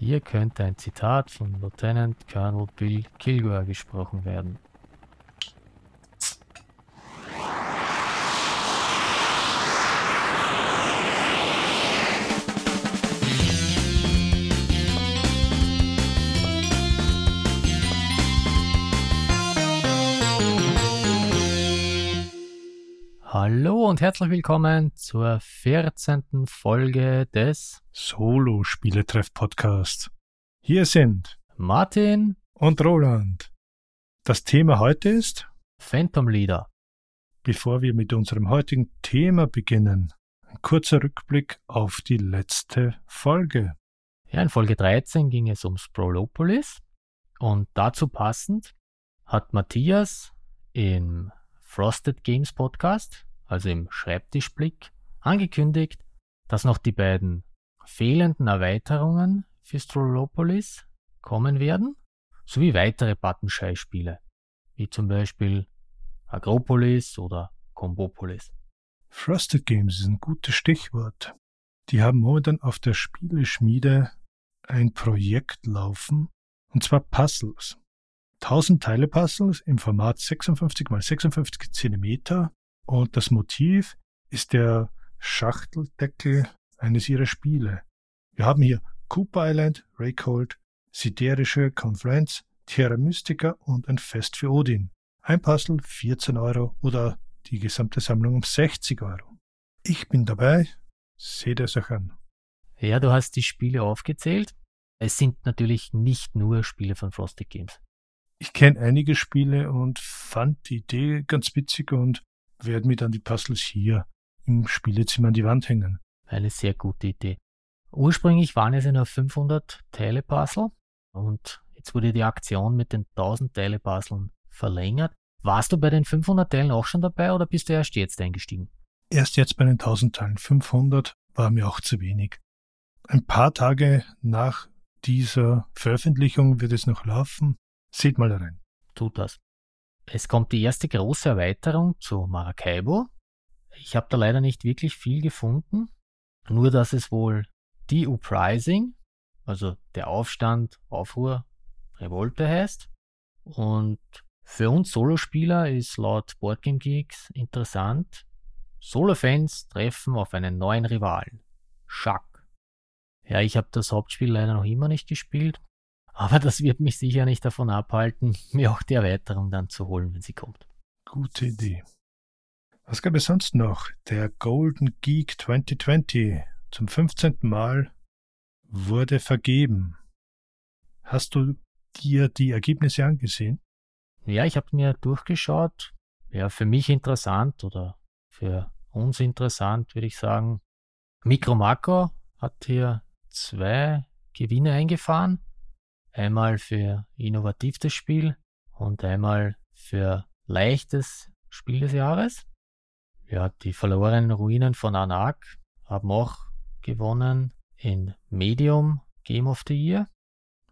Hier könnte ein Zitat von Lieutenant Colonel Bill Kilgore gesprochen werden. Herzlich willkommen zur 14. Folge des Solo-Spieletreff-Podcast. Hier sind Martin und Roland. Das Thema heute ist Phantom Leader. Bevor wir mit unserem heutigen Thema beginnen, ein kurzer Rückblick auf die letzte Folge. Ja, in Folge 13 ging es um Sprolopolis und dazu passend hat Matthias im Frosted Games Podcast, also im Schreibtischblick, angekündigt, dass noch die beiden fehlenden Erweiterungen für Strolopolis kommen werden, sowie weitere Buttonschei-Spiele, wie zum Beispiel Agropolis oder Combopolis. Frosted Games ist ein gutes Stichwort. Die haben momentan auf der Spieleschmiede ein Projekt laufen, und zwar Puzzles. 1000 Teile Puzzles im Format 56 x 56 cm und das Motiv ist der Schachteldeckel eines ihrer Spiele. Wir haben hier Cooper Island, Raycold, Siderische Conference, Terra Mystica und ein Fest für Odin. Ein Puzzle 14 Euro oder die gesamte Sammlung um 60 Euro. Ich bin dabei, seht es euch an. Ja, du hast die Spiele aufgezählt. Es sind natürlich nicht nur Spiele von Frosted Games. Ich kenne einige Spiele und fand die Idee ganz witzig und werde mir dann die Puzzles hier im Spielezimmer an die Wand hängen. Eine sehr gute Idee. Ursprünglich waren es ja nur 500 Teile-Puzzle und jetzt wurde die Aktion mit den 1000 Teile-Puzzlen verlängert. Warst du bei den 500 Teilen auch schon dabei oder bist du erst jetzt eingestiegen? Erst jetzt bei den 1000 Teilen. 500 war mir auch zu wenig. Ein paar Tage nach dieser Veröffentlichung wird es noch laufen. Seht mal rein. Tut das. Es kommt die erste große Erweiterung zu Maracaibo. Ich habe da leider nicht wirklich viel gefunden, nur dass es wohl die Uprising, also der Aufstand, Aufruhr, Revolte heißt. Und für uns Solospieler ist laut Boardgame Geeks interessant, Solo-Fans treffen auf einen neuen Rivalen, Schack. Ja, ich habe das Hauptspiel leider noch immer nicht gespielt, aber das wird mich sicher nicht davon abhalten, mir auch die Erweiterung dann zu holen, wenn sie kommt. Gute Idee. Was gab es sonst noch? Der Golden Geek 2020 zum 15. Mal wurde vergeben. Hast du dir die Ergebnisse angesehen? Ja, ich habe mir durchgeschaut. Ja, für mich interessant oder für uns interessant, würde ich sagen. Micro Macro hat hier zwei Gewinne eingefahren. Einmal für innovativstes Spiel und einmal für leichtes Spiel des Jahres. Ja, die verlorenen Ruinen von Anak haben auch gewonnen in Medium Game of the Year.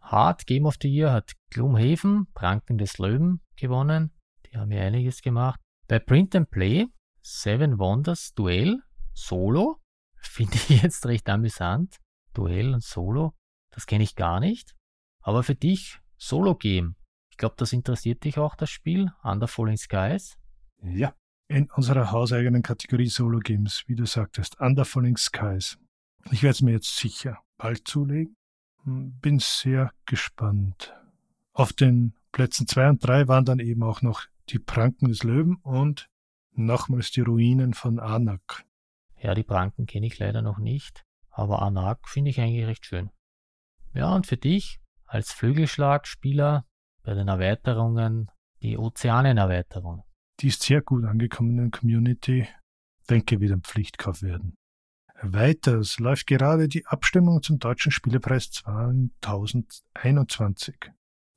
Hard Game of the Year hat Gloomhaven, Pranken des Löwen gewonnen. Die haben ja einiges gemacht. Bei Print and Play Seven Wonders Duell Solo finde ich jetzt recht amüsant. Duell und Solo, das kenne ich gar nicht. Aber für dich Solo Game. Ich glaube, das interessiert dich auch, das Spiel Under Falling Skies. Ja, in unserer hauseigenen Kategorie Solo Games, wie du sagtest, Under Falling Skies. Ich werde es mir jetzt sicher bald zulegen. Hm, bin sehr gespannt. Auf den Plätzen 2 und 3 waren dann eben auch noch die Pranken des Löwen und nochmals die Ruinen von Anak. Ja, die Pranken kenne ich leider noch nicht, aber Anak finde ich eigentlich recht schön. Ja, und für dich als Flügelschlagspieler bei den Erweiterungen die Ozeanenerweiterung. Die ist sehr gut angekommen in der Community. Denke, wird ein Pflichtkauf werden. Weiters läuft gerade die Abstimmung zum Deutschen Spielepreis 2021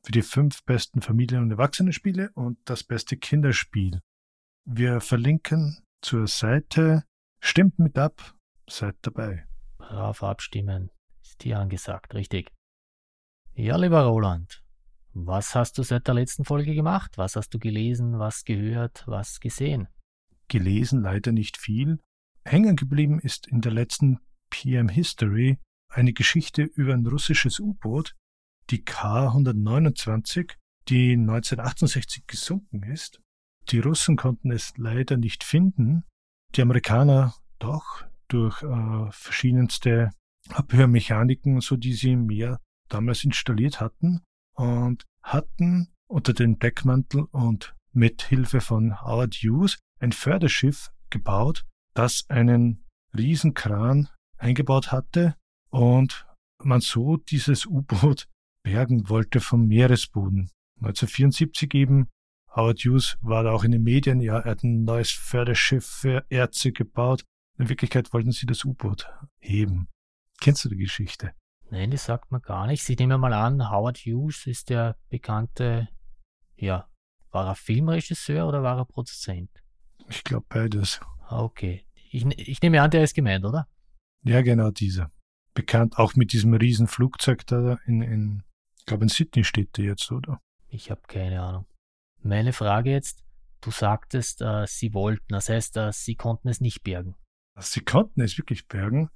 für die fünf besten Familien- und Erwachsenenspiele und das beste Kinderspiel. Wir verlinken zur Seite. Stimmt mit ab, seid dabei. Brav abstimmen, ist hier angesagt, richtig. Ja, lieber Roland, was hast du seit der letzten Folge gemacht? Was hast du gelesen, was gehört, was gesehen? Gelesen leider nicht viel, Hängen geblieben ist in der letzten PM History eine Geschichte über ein russisches U-Boot, die K-129, die 1968 gesunken ist. Die Russen konnten es leider nicht finden, die Amerikaner doch durch äh, verschiedenste Abhörmechaniken, so die sie im Meer damals installiert hatten und hatten unter den Deckmantel und mit Hilfe von Howard Hughes ein Förderschiff gebaut, das einen Riesenkran eingebaut hatte und man so dieses U-Boot bergen wollte vom Meeresboden. 1974 eben, Howard Hughes war da auch in den Medien, ja, er hat ein neues Förderschiff für Erze gebaut. In Wirklichkeit wollten sie das U-Boot heben. Kennst du die Geschichte? Nein, die sagt man gar nicht. Ich nehme mal an, Howard Hughes ist der bekannte, ja, war er Filmregisseur oder war er Produzent? Ich glaube beides. Okay. Ich, ich nehme an, der ist gemeint, oder? Ja, genau dieser. Bekannt auch mit diesem riesen Flugzeug da in, in ich glaube in Sydney steht der jetzt, oder? Ich habe keine Ahnung. Meine Frage jetzt, du sagtest, äh, sie wollten, das heißt, äh, sie konnten es nicht bergen. Sie konnten es wirklich bergen.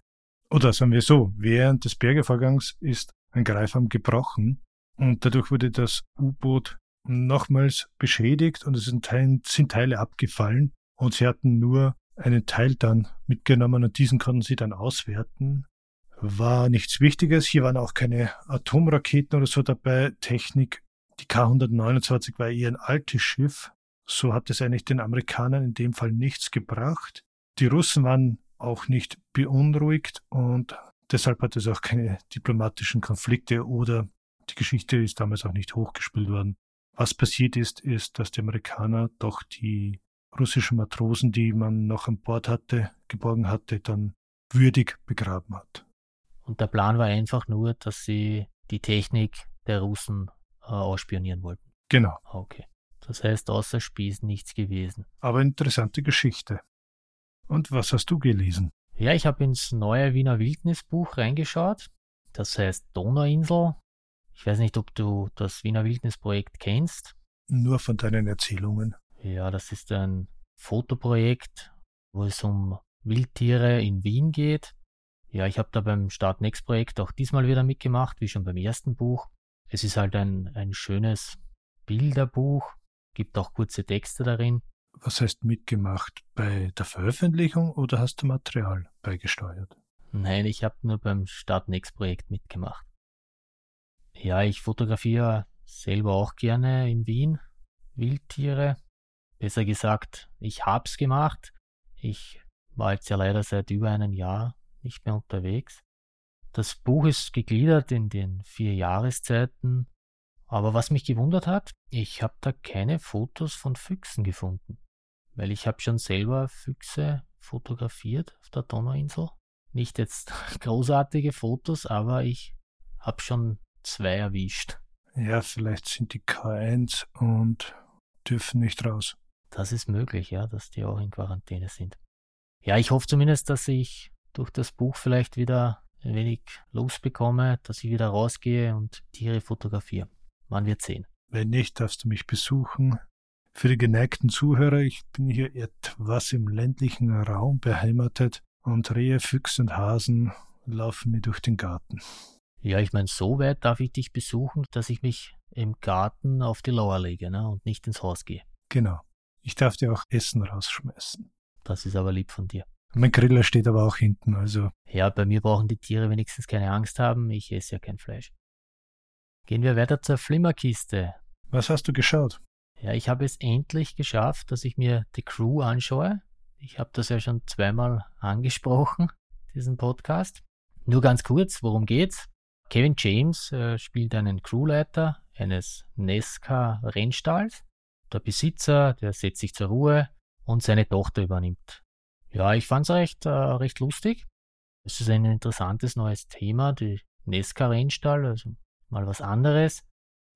Oder sagen wir so, während des Bergevorgangs ist ein Greifarm gebrochen und dadurch wurde das U-Boot nochmals beschädigt und es sind, Teil, sind Teile abgefallen und sie hatten nur einen Teil dann mitgenommen und diesen konnten sie dann auswerten. War nichts Wichtiges. Hier waren auch keine Atomraketen oder so dabei. Technik. Die K-129 war eher ein altes Schiff. So hat es eigentlich den Amerikanern in dem Fall nichts gebracht. Die Russen waren auch nicht beunruhigt und deshalb hat es auch keine diplomatischen Konflikte oder die Geschichte ist damals auch nicht hochgespielt worden. Was passiert ist, ist, dass die Amerikaner doch die russischen Matrosen, die man noch an Bord hatte, geborgen hatte, dann würdig begraben hat. Und der Plan war einfach nur, dass sie die Technik der Russen äh, ausspionieren wollten. Genau. Okay. Das heißt, außer Spieß nichts gewesen. Aber interessante Geschichte. Und was hast du gelesen? Ja, ich habe ins neue Wiener Wildnisbuch reingeschaut. Das heißt Donauinsel. Ich weiß nicht, ob du das Wiener Wildnisprojekt kennst. Nur von deinen Erzählungen. Ja, das ist ein Fotoprojekt, wo es um Wildtiere in Wien geht. Ja, ich habe da beim Start Next Projekt auch diesmal wieder mitgemacht, wie schon beim ersten Buch. Es ist halt ein, ein schönes Bilderbuch, gibt auch kurze Texte darin. Was heißt mitgemacht? Bei der Veröffentlichung oder hast du Material beigesteuert? Nein, ich habe nur beim Start Next Projekt mitgemacht. Ja, ich fotografiere selber auch gerne in Wien Wildtiere. Besser gesagt, ich hab's gemacht. Ich war jetzt ja leider seit über einem Jahr nicht mehr unterwegs. Das Buch ist gegliedert in den vier Jahreszeiten. Aber was mich gewundert hat, ich habe da keine Fotos von Füchsen gefunden. Weil ich habe schon selber Füchse fotografiert auf der Donauinsel. Nicht jetzt großartige Fotos, aber ich habe schon zwei erwischt. Ja, vielleicht sind die K1 und dürfen nicht raus. Das ist möglich, ja, dass die auch in Quarantäne sind. Ja, ich hoffe zumindest, dass ich durch das Buch vielleicht wieder ein wenig losbekomme, dass ich wieder rausgehe und Tiere fotografiere. Man wird sehen. Wenn nicht, darfst du mich besuchen. Für die geneigten Zuhörer, ich bin hier etwas im ländlichen Raum beheimatet und Rehe, Füchse und Hasen laufen mir durch den Garten. Ja, ich meine, so weit darf ich dich besuchen, dass ich mich im Garten auf die Lauer lege ne, und nicht ins Haus gehe. Genau. Ich darf dir auch Essen rausschmeißen. Das ist aber lieb von dir. Mein Griller steht aber auch hinten, also. Ja, bei mir brauchen die Tiere wenigstens keine Angst haben. Ich esse ja kein Fleisch. Gehen wir weiter zur Flimmerkiste. Was hast du geschaut? Ja, ich habe es endlich geschafft, dass ich mir die Crew anschaue. Ich habe das ja schon zweimal angesprochen, diesen Podcast. Nur ganz kurz, worum geht's? Kevin James äh, spielt einen Crewleiter eines Nesca-Rennstalls. Der Besitzer, der setzt sich zur Ruhe und seine Tochter übernimmt ja, ich fand es recht, äh, recht lustig. Es ist ein interessantes neues Thema, die Nesca-Rennstall, also mal was anderes.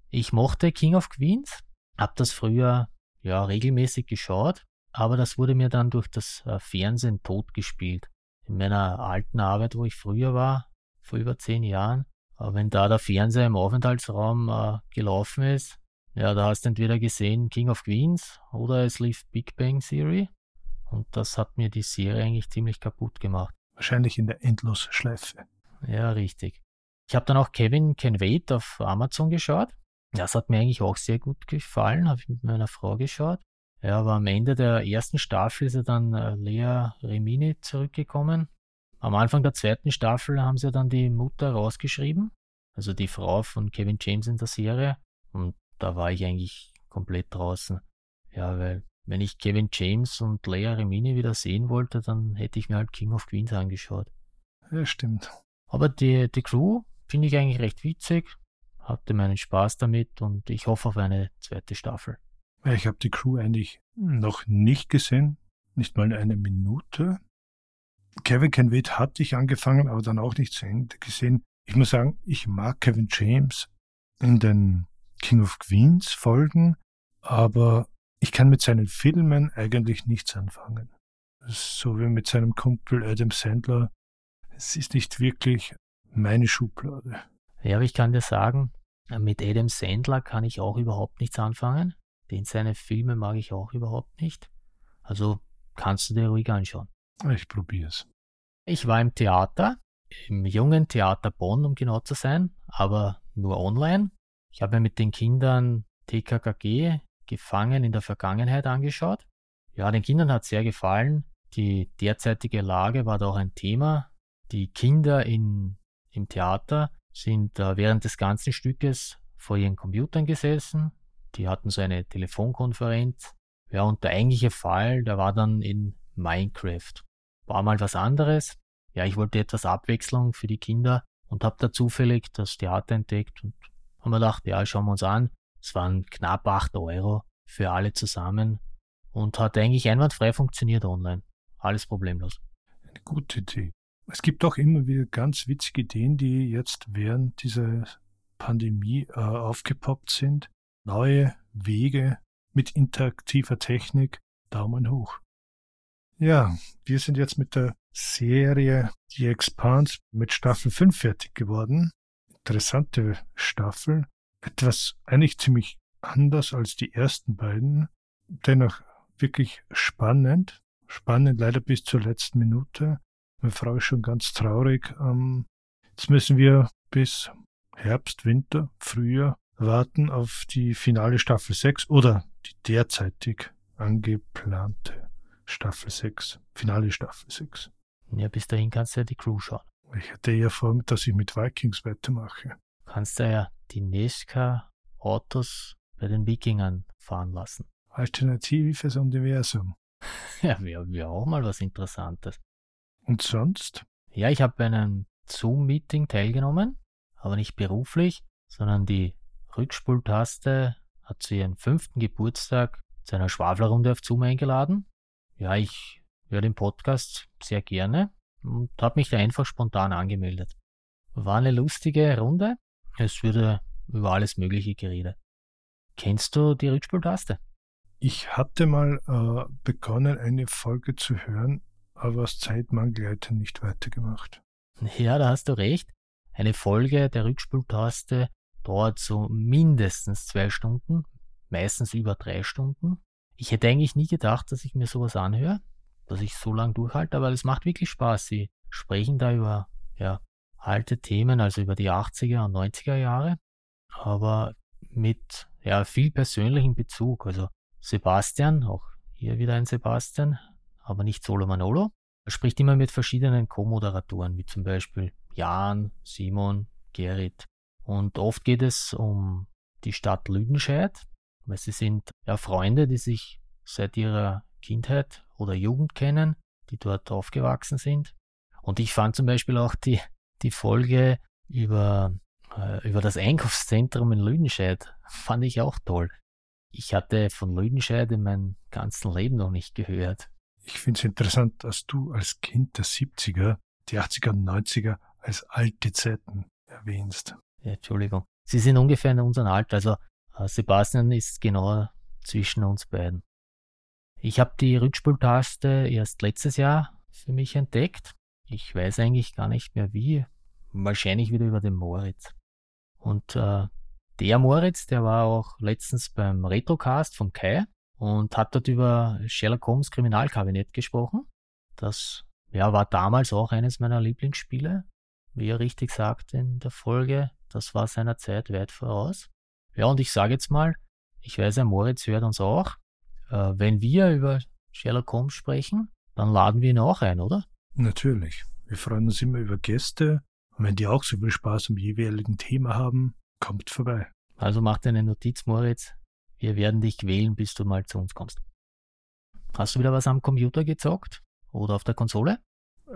Ich mochte King of Queens, hab das früher ja regelmäßig geschaut, aber das wurde mir dann durch das äh, Fernsehen totgespielt. In meiner alten Arbeit, wo ich früher war, vor über zehn Jahren, äh, wenn da der Fernseher im Aufenthaltsraum äh, gelaufen ist, ja, da hast du entweder gesehen King of Queens oder es lief Big Bang Theory. Und das hat mir die Serie eigentlich ziemlich kaputt gemacht. Wahrscheinlich in der Endlosschleife. Ja, richtig. Ich habe dann auch Kevin Can Wait auf Amazon geschaut. Das hat mir eigentlich auch sehr gut gefallen, habe ich mit meiner Frau geschaut. Ja, aber am Ende der ersten Staffel ist ja dann äh, Lea Remini zurückgekommen. Am Anfang der zweiten Staffel haben sie dann die Mutter rausgeschrieben, also die Frau von Kevin James in der Serie. Und da war ich eigentlich komplett draußen. Ja, weil wenn ich Kevin James und Lea Remini wieder sehen wollte, dann hätte ich mir halt King of Queens angeschaut. Ja, stimmt. Aber die, die Crew finde ich eigentlich recht witzig, hatte meinen Spaß damit und ich hoffe auf eine zweite Staffel. Ich habe die Crew eigentlich noch nicht gesehen, nicht mal eine Minute. Kevin Kenwit hatte ich angefangen, aber dann auch nicht zu Ende gesehen. Ich muss sagen, ich mag Kevin James in den King of Queens Folgen, aber ich kann mit seinen Filmen eigentlich nichts anfangen. So wie mit seinem Kumpel Adam Sandler. Es ist nicht wirklich meine Schublade. Ja, aber ich kann dir sagen, mit Adam Sandler kann ich auch überhaupt nichts anfangen. Den seine Filme mag ich auch überhaupt nicht. Also kannst du dir ruhig anschauen. Ich probier's. Ich war im Theater, im jungen Theater Bonn, um genau zu sein, aber nur online. Ich habe mir mit den Kindern TKKG Gefangen in der Vergangenheit angeschaut. Ja, den Kindern hat sehr gefallen. Die derzeitige Lage war da auch ein Thema. Die Kinder in, im Theater sind äh, während des ganzen Stückes vor ihren Computern gesessen. Die hatten so eine Telefonkonferenz. Ja, und der eigentliche Fall, der war dann in Minecraft. War mal was anderes. Ja, ich wollte etwas Abwechslung für die Kinder und habe da zufällig das Theater entdeckt und haben wir gedacht, ja, schauen wir uns an. Es waren knapp 8 Euro für alle zusammen und hat eigentlich einwandfrei funktioniert online. Alles problemlos. Eine gute Idee. Es gibt auch immer wieder ganz witzige Ideen, die jetzt während dieser Pandemie äh, aufgepoppt sind. Neue Wege mit interaktiver Technik. Daumen hoch. Ja, wir sind jetzt mit der Serie The Expanse mit Staffel 5 fertig geworden. Interessante Staffel etwas eigentlich ziemlich anders als die ersten beiden, dennoch wirklich spannend. Spannend leider bis zur letzten Minute. Meine Frau ist schon ganz traurig. Ähm, jetzt müssen wir bis Herbst, Winter, Frühjahr warten auf die finale Staffel 6 oder die derzeitig angeplante Staffel 6, finale Staffel 6. Ja, bis dahin kannst du ja die Crew schauen. Ich hätte eher vor, dass ich mit Vikings weitermache. Kannst du ja die Nesca-Autos bei den Wikingern fahren lassen. Alternative fürs Universum. ja, wäre wär auch mal was Interessantes. Und sonst? Ja, ich habe bei einem Zoom-Meeting teilgenommen, aber nicht beruflich, sondern die Rückspultaste hat zu ihren fünften Geburtstag zu einer Schwaflerrunde auf Zoom eingeladen. Ja, ich höre den Podcast sehr gerne und habe mich da einfach spontan angemeldet. War eine lustige Runde. Es würde über alles Mögliche geredet. Kennst du die Rückspultaste? Ich hatte mal äh, begonnen, eine Folge zu hören, aber aus Zeitmangel hätte nicht weitergemacht. Ja, da hast du recht. Eine Folge der Rückspultaste dauert so mindestens zwei Stunden, meistens über drei Stunden. Ich hätte eigentlich nie gedacht, dass ich mir sowas anhöre, dass ich so lange durchhalte, aber es macht wirklich Spaß. Sie sprechen da über ja, alte Themen, also über die 80er und 90er Jahre, aber mit ja, viel persönlichen Bezug. Also Sebastian, auch hier wieder ein Sebastian, aber nicht Solo Manolo. Er spricht immer mit verschiedenen Co-Moderatoren, wie zum Beispiel Jan, Simon, Gerrit. Und oft geht es um die Stadt Lüdenscheid, weil sie sind ja Freunde, die sich seit ihrer Kindheit oder Jugend kennen, die dort aufgewachsen sind. Und ich fand zum Beispiel auch die die Folge über, äh, über das Einkaufszentrum in Lüdenscheid fand ich auch toll. Ich hatte von Lüdenscheid in meinem ganzen Leben noch nicht gehört. Ich finde es interessant, dass du als Kind der 70er, die 80er und 90er als alte Zeiten erwähnst. Ja, Entschuldigung. Sie sind ungefähr in unserem Alter, also äh, Sebastian ist genau zwischen uns beiden. Ich habe die Rückspultaste erst letztes Jahr für mich entdeckt ich weiß eigentlich gar nicht mehr wie. Wahrscheinlich wieder über den Moritz. Und äh, der Moritz, der war auch letztens beim Retrocast von Kai und hat dort über Sherlock Holmes Kriminalkabinett gesprochen. Das ja, war damals auch eines meiner Lieblingsspiele. wie er richtig sagt in der Folge, das war seiner Zeit weit voraus. Ja, und ich sage jetzt mal, ich weiß, ein Moritz hört uns auch. Äh, wenn wir über Sherlock Holmes sprechen, dann laden wir ihn auch ein, oder? Natürlich. Wir freuen uns immer über Gäste. Und wenn die auch so viel Spaß am jeweiligen Thema haben, kommt vorbei. Also mach dir eine Notiz, Moritz. Wir werden dich wählen, bis du mal zu uns kommst. Hast du wieder was am Computer gezockt? Oder auf der Konsole?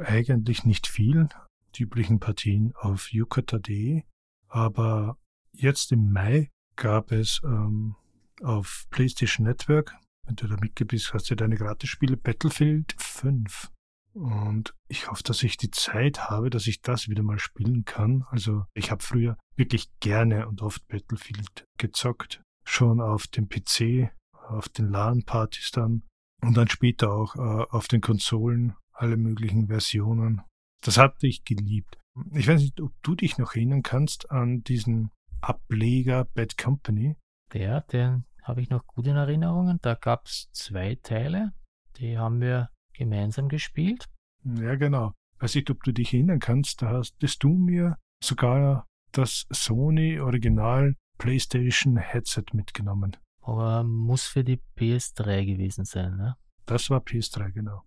Eigentlich nicht viel. Die üblichen Partien auf yukata.de. Aber jetzt im Mai gab es ähm, auf PlayStation Network, wenn du da mitgebracht bist, hast du deine Gratisspiele Battlefield 5. Und ich hoffe, dass ich die Zeit habe, dass ich das wieder mal spielen kann. Also ich habe früher wirklich gerne und oft Battlefield gezockt. Schon auf dem PC, auf den LAN-Partys dann und dann später auch äh, auf den Konsolen, alle möglichen Versionen. Das hatte ich geliebt. Ich weiß nicht, ob du dich noch erinnern kannst an diesen Ableger Bad Company. Der, den habe ich noch gut in Erinnerungen. Da gab es zwei Teile. Die haben wir gemeinsam gespielt. Ja, genau. Weiß nicht, ob du dich erinnern kannst, da hast du mir sogar das Sony Original PlayStation Headset mitgenommen. Aber muss für die PS3 gewesen sein, ne? Das war PS3, genau.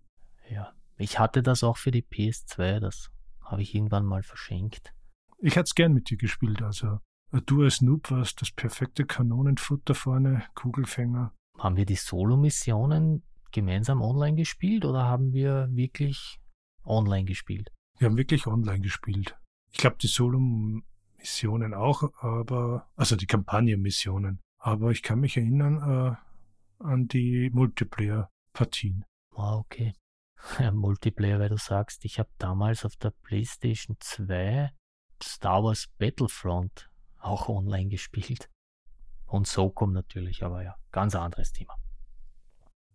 Ja. Ich hatte das auch für die PS2, das habe ich irgendwann mal verschenkt. Ich hätte es gern mit dir gespielt, also du als Noob warst das perfekte Kanonenfutter vorne, Kugelfänger. Haben wir die Solo-Missionen gemeinsam online gespielt oder haben wir wirklich online gespielt? Wir haben wirklich online gespielt. Ich glaube, die Solo-Missionen auch, aber, also die Kampagnenmissionen. Aber ich kann mich erinnern äh, an die Multiplayer-Partien. Ah, okay. Ja, Multiplayer, weil du sagst, ich habe damals auf der PlayStation 2 Star Wars Battlefront auch online gespielt. Und so kommt natürlich, aber ja, ganz anderes Thema.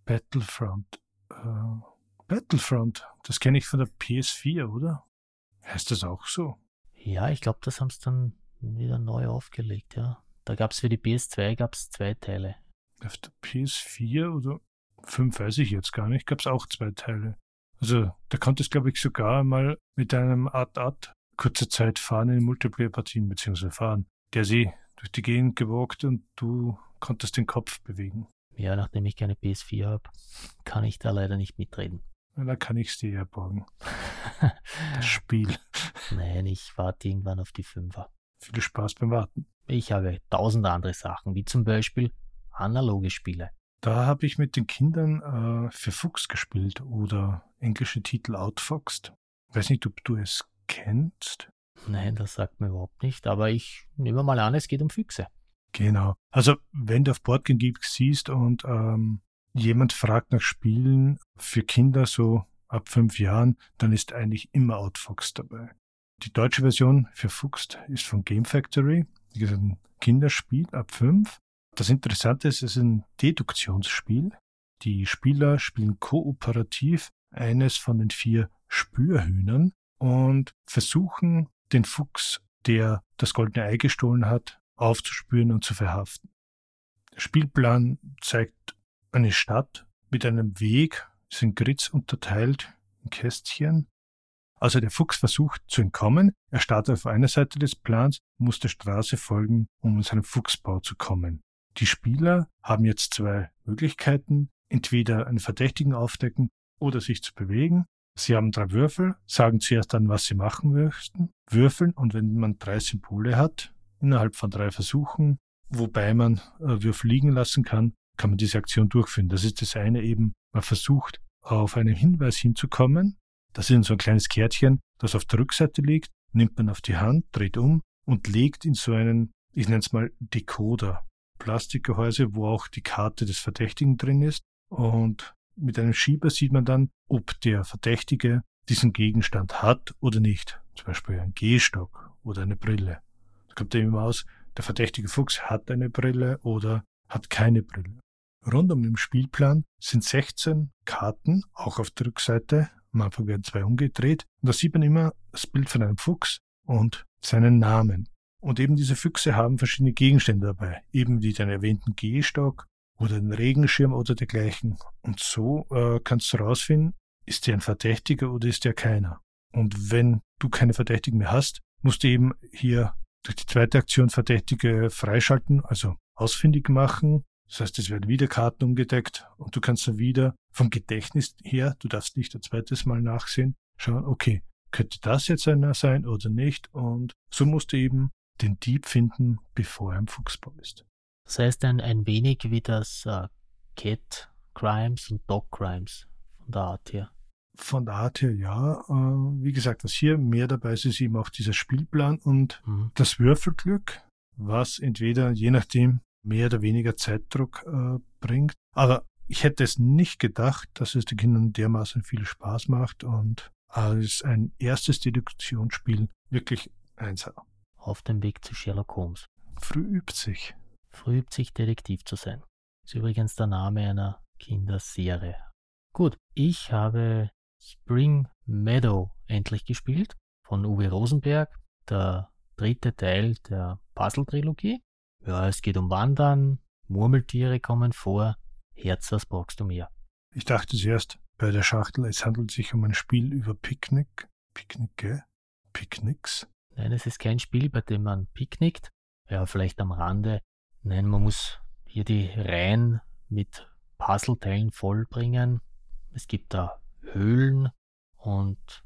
Battlefront. Äh, Battlefront, das kenne ich von der PS4, oder? Heißt das auch so? Ja, ich glaube, das haben sie dann wieder neu aufgelegt, ja. Da gab es für die PS2 gab's zwei Teile. Auf der PS4 oder 5 weiß ich jetzt gar nicht, gab es auch zwei Teile. Also da konnte es, glaube ich, sogar mal mit einem Art-Art kurze Zeit fahren in Multiplayer-Partien, beziehungsweise fahren. Der See durch die Gegend gewalkt und du konntest den Kopf bewegen. Ja, nachdem ich keine PS4 habe, kann ich da leider nicht mitreden. Na, da kann ich es dir erborgen. das Spiel. Nein, ich warte irgendwann auf die Fünfer. Viel Spaß beim Warten. Ich habe tausend andere Sachen, wie zum Beispiel analoge Spiele. Da habe ich mit den Kindern äh, für Fuchs gespielt oder englische Titel Outfoxed. Weiß nicht, ob du es kennst. Nein, das sagt mir überhaupt nicht, aber ich nehme mal an, es geht um Füchse. Genau. Also wenn du auf Boardgame Geeks siehst und ähm, jemand fragt nach Spielen für Kinder so ab fünf Jahren, dann ist eigentlich immer Outfox dabei. Die deutsche Version für Fuchs ist von Game Factory. Das ist ein Kinderspiel ab fünf. Das Interessante ist, es ist ein Deduktionsspiel. Die Spieler spielen kooperativ eines von den vier Spürhühnern und versuchen, den Fuchs, der das goldene Ei gestohlen hat, aufzuspüren und zu verhaften. Der Spielplan zeigt eine Stadt mit einem Weg, ist in Grids unterteilt, in Kästchen. Also der Fuchs versucht zu entkommen. Er startet auf einer Seite des Plans, muss der Straße folgen, um in seinen Fuchsbau zu kommen. Die Spieler haben jetzt zwei Möglichkeiten, entweder einen Verdächtigen aufdecken oder sich zu bewegen. Sie haben drei Würfel, sagen zuerst dann, was sie machen möchten, würfeln und wenn man drei Symbole hat, innerhalb von drei Versuchen, wobei man äh, Würfel liegen lassen kann, kann man diese Aktion durchführen. Das ist das eine eben, man versucht auf einen Hinweis hinzukommen. Das ist so ein kleines Kärtchen, das auf der Rückseite liegt, nimmt man auf die Hand, dreht um und legt in so einen, ich nenne es mal Decoder, Plastikgehäuse, wo auch die Karte des Verdächtigen drin ist. Und mit einem Schieber sieht man dann, ob der Verdächtige diesen Gegenstand hat oder nicht. Zum Beispiel ein Gehstock oder eine Brille. Da kommt eben aus, der verdächtige Fuchs hat eine Brille oder hat keine Brille. Rund um den Spielplan sind 16 Karten, auch auf der Rückseite. Am Anfang werden zwei umgedreht. Und da sieht man immer das Bild von einem Fuchs und seinen Namen. Und eben diese Füchse haben verschiedene Gegenstände dabei, eben wie den erwähnten Gehstock oder den Regenschirm oder dergleichen. Und so äh, kannst du herausfinden, ist der ein Verdächtiger oder ist der keiner. Und wenn du keine Verdächtigen mehr hast, musst du eben hier durch die zweite Aktion Verdächtige freischalten, also ausfindig machen. Das heißt, es werden wieder Karten umgedeckt und du kannst dann wieder vom Gedächtnis her, du darfst nicht ein zweites Mal nachsehen, schauen, okay, könnte das jetzt einer sein oder nicht? Und so musst du eben den Dieb finden, bevor er im Fuchsbau ist. Das heißt ein, ein wenig wie das äh, Cat Crimes und Dog Crimes von der Art her. Von der Art her, ja. Äh, wie gesagt, was hier mehr dabei ist, ist eben auch dieser Spielplan und mhm. das Würfelglück, was entweder je nachdem mehr oder weniger Zeitdruck äh, bringt. Aber ich hätte es nicht gedacht, dass es den Kindern dermaßen viel Spaß macht und als ein erstes Deduktionsspiel wirklich eins. Auf dem Weg zu Sherlock Holmes. Früh übt sich. Früh übt sich, Detektiv zu sein. Ist übrigens der Name einer Kinderserie. Gut, ich habe Spring Meadow endlich gespielt von Uwe Rosenberg, der dritte Teil der Puzzle-Trilogie. Ja, es geht um Wandern, Murmeltiere kommen vor. Herz, was brauchst du mehr? Ich dachte zuerst bei der Schachtel, es handelt sich um ein Spiel über Picknick. Picknick, gell? Picknicks? Nein, es ist kein Spiel, bei dem man picknickt. Ja, vielleicht am Rande. Nein, man muss hier die Reihen mit Puzzleteilen vollbringen. Es gibt da Höhlen und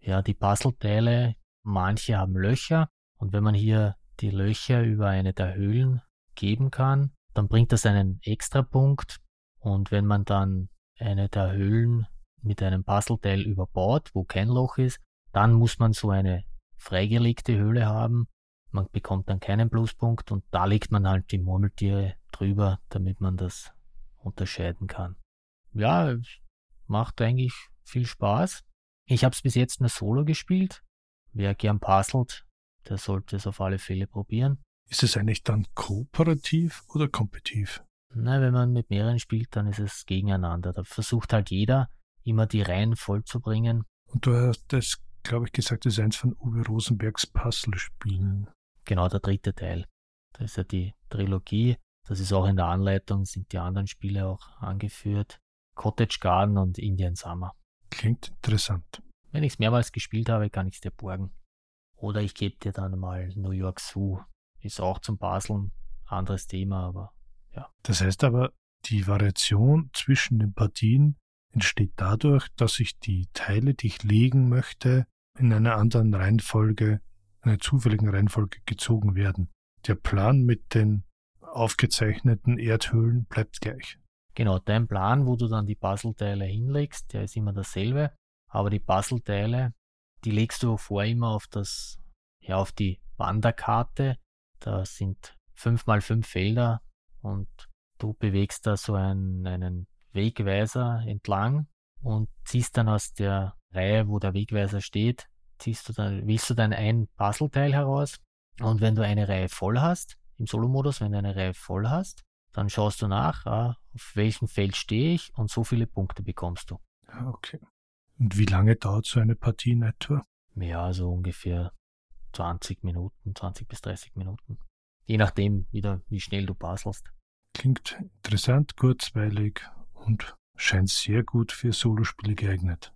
ja, die Puzzleteile, manche haben Löcher und wenn man hier die Löcher über eine der Höhlen geben kann, dann bringt das einen Extrapunkt und wenn man dann eine der Höhlen mit einem Puzzleteil überbaut, wo kein Loch ist, dann muss man so eine freigelegte Höhle haben. Man bekommt dann keinen Pluspunkt und da legt man halt die Murmeltiere drüber, damit man das unterscheiden kann. Ja, macht eigentlich viel Spaß. Ich habe es bis jetzt nur solo gespielt. Wer gern puzzelt, der sollte es auf alle Fälle probieren. Ist es eigentlich dann kooperativ oder kompetitiv? Na, wenn man mit mehreren spielt, dann ist es gegeneinander. Da versucht halt jeder, immer die Reihen vollzubringen. Und du hast das, glaube ich, gesagt, das ist eins von Uwe Rosenbergs Puzzle-Spielen. Genau, der dritte Teil. Da ist ja die Trilogie. Das ist auch in der Anleitung, sind die anderen Spiele auch angeführt. Cottage Garden und Indian Summer. Klingt interessant. Wenn ich es mehrmals gespielt habe, kann ich es dir borgen. Oder ich gebe dir dann mal New York Zoo. Ist auch zum Baseln. Anderes Thema, aber ja. Das heißt aber, die Variation zwischen den Partien entsteht dadurch, dass ich die Teile, die ich legen möchte, in einer anderen Reihenfolge, einer zufälligen Reihenfolge gezogen werden. Der Plan mit den aufgezeichneten Erdhöhlen bleibt gleich. Genau, dein Plan, wo du dann die Puzzleteile hinlegst, der ist immer dasselbe, aber die Puzzleteile, die legst du vor immer auf das, ja, auf die Wanderkarte. Da sind fünf mal fünf Felder und du bewegst da so einen, einen Wegweiser entlang und ziehst dann aus der Reihe, wo der Wegweiser steht, ziehst du dann, willst du dann ein Puzzleteil heraus und wenn du eine Reihe voll hast, im Solo-Modus, wenn du eine Reihe voll hast, dann schaust du nach, ah, auf welchem Feld stehe ich und so viele Punkte bekommst du. Ja, okay. Und wie lange dauert so eine Partie in etwa? Ja, so ungefähr 20 Minuten, 20 bis 30 Minuten. Je nachdem, wieder, wie schnell du puzzelst. Klingt interessant, kurzweilig und scheint sehr gut für Solospiele geeignet.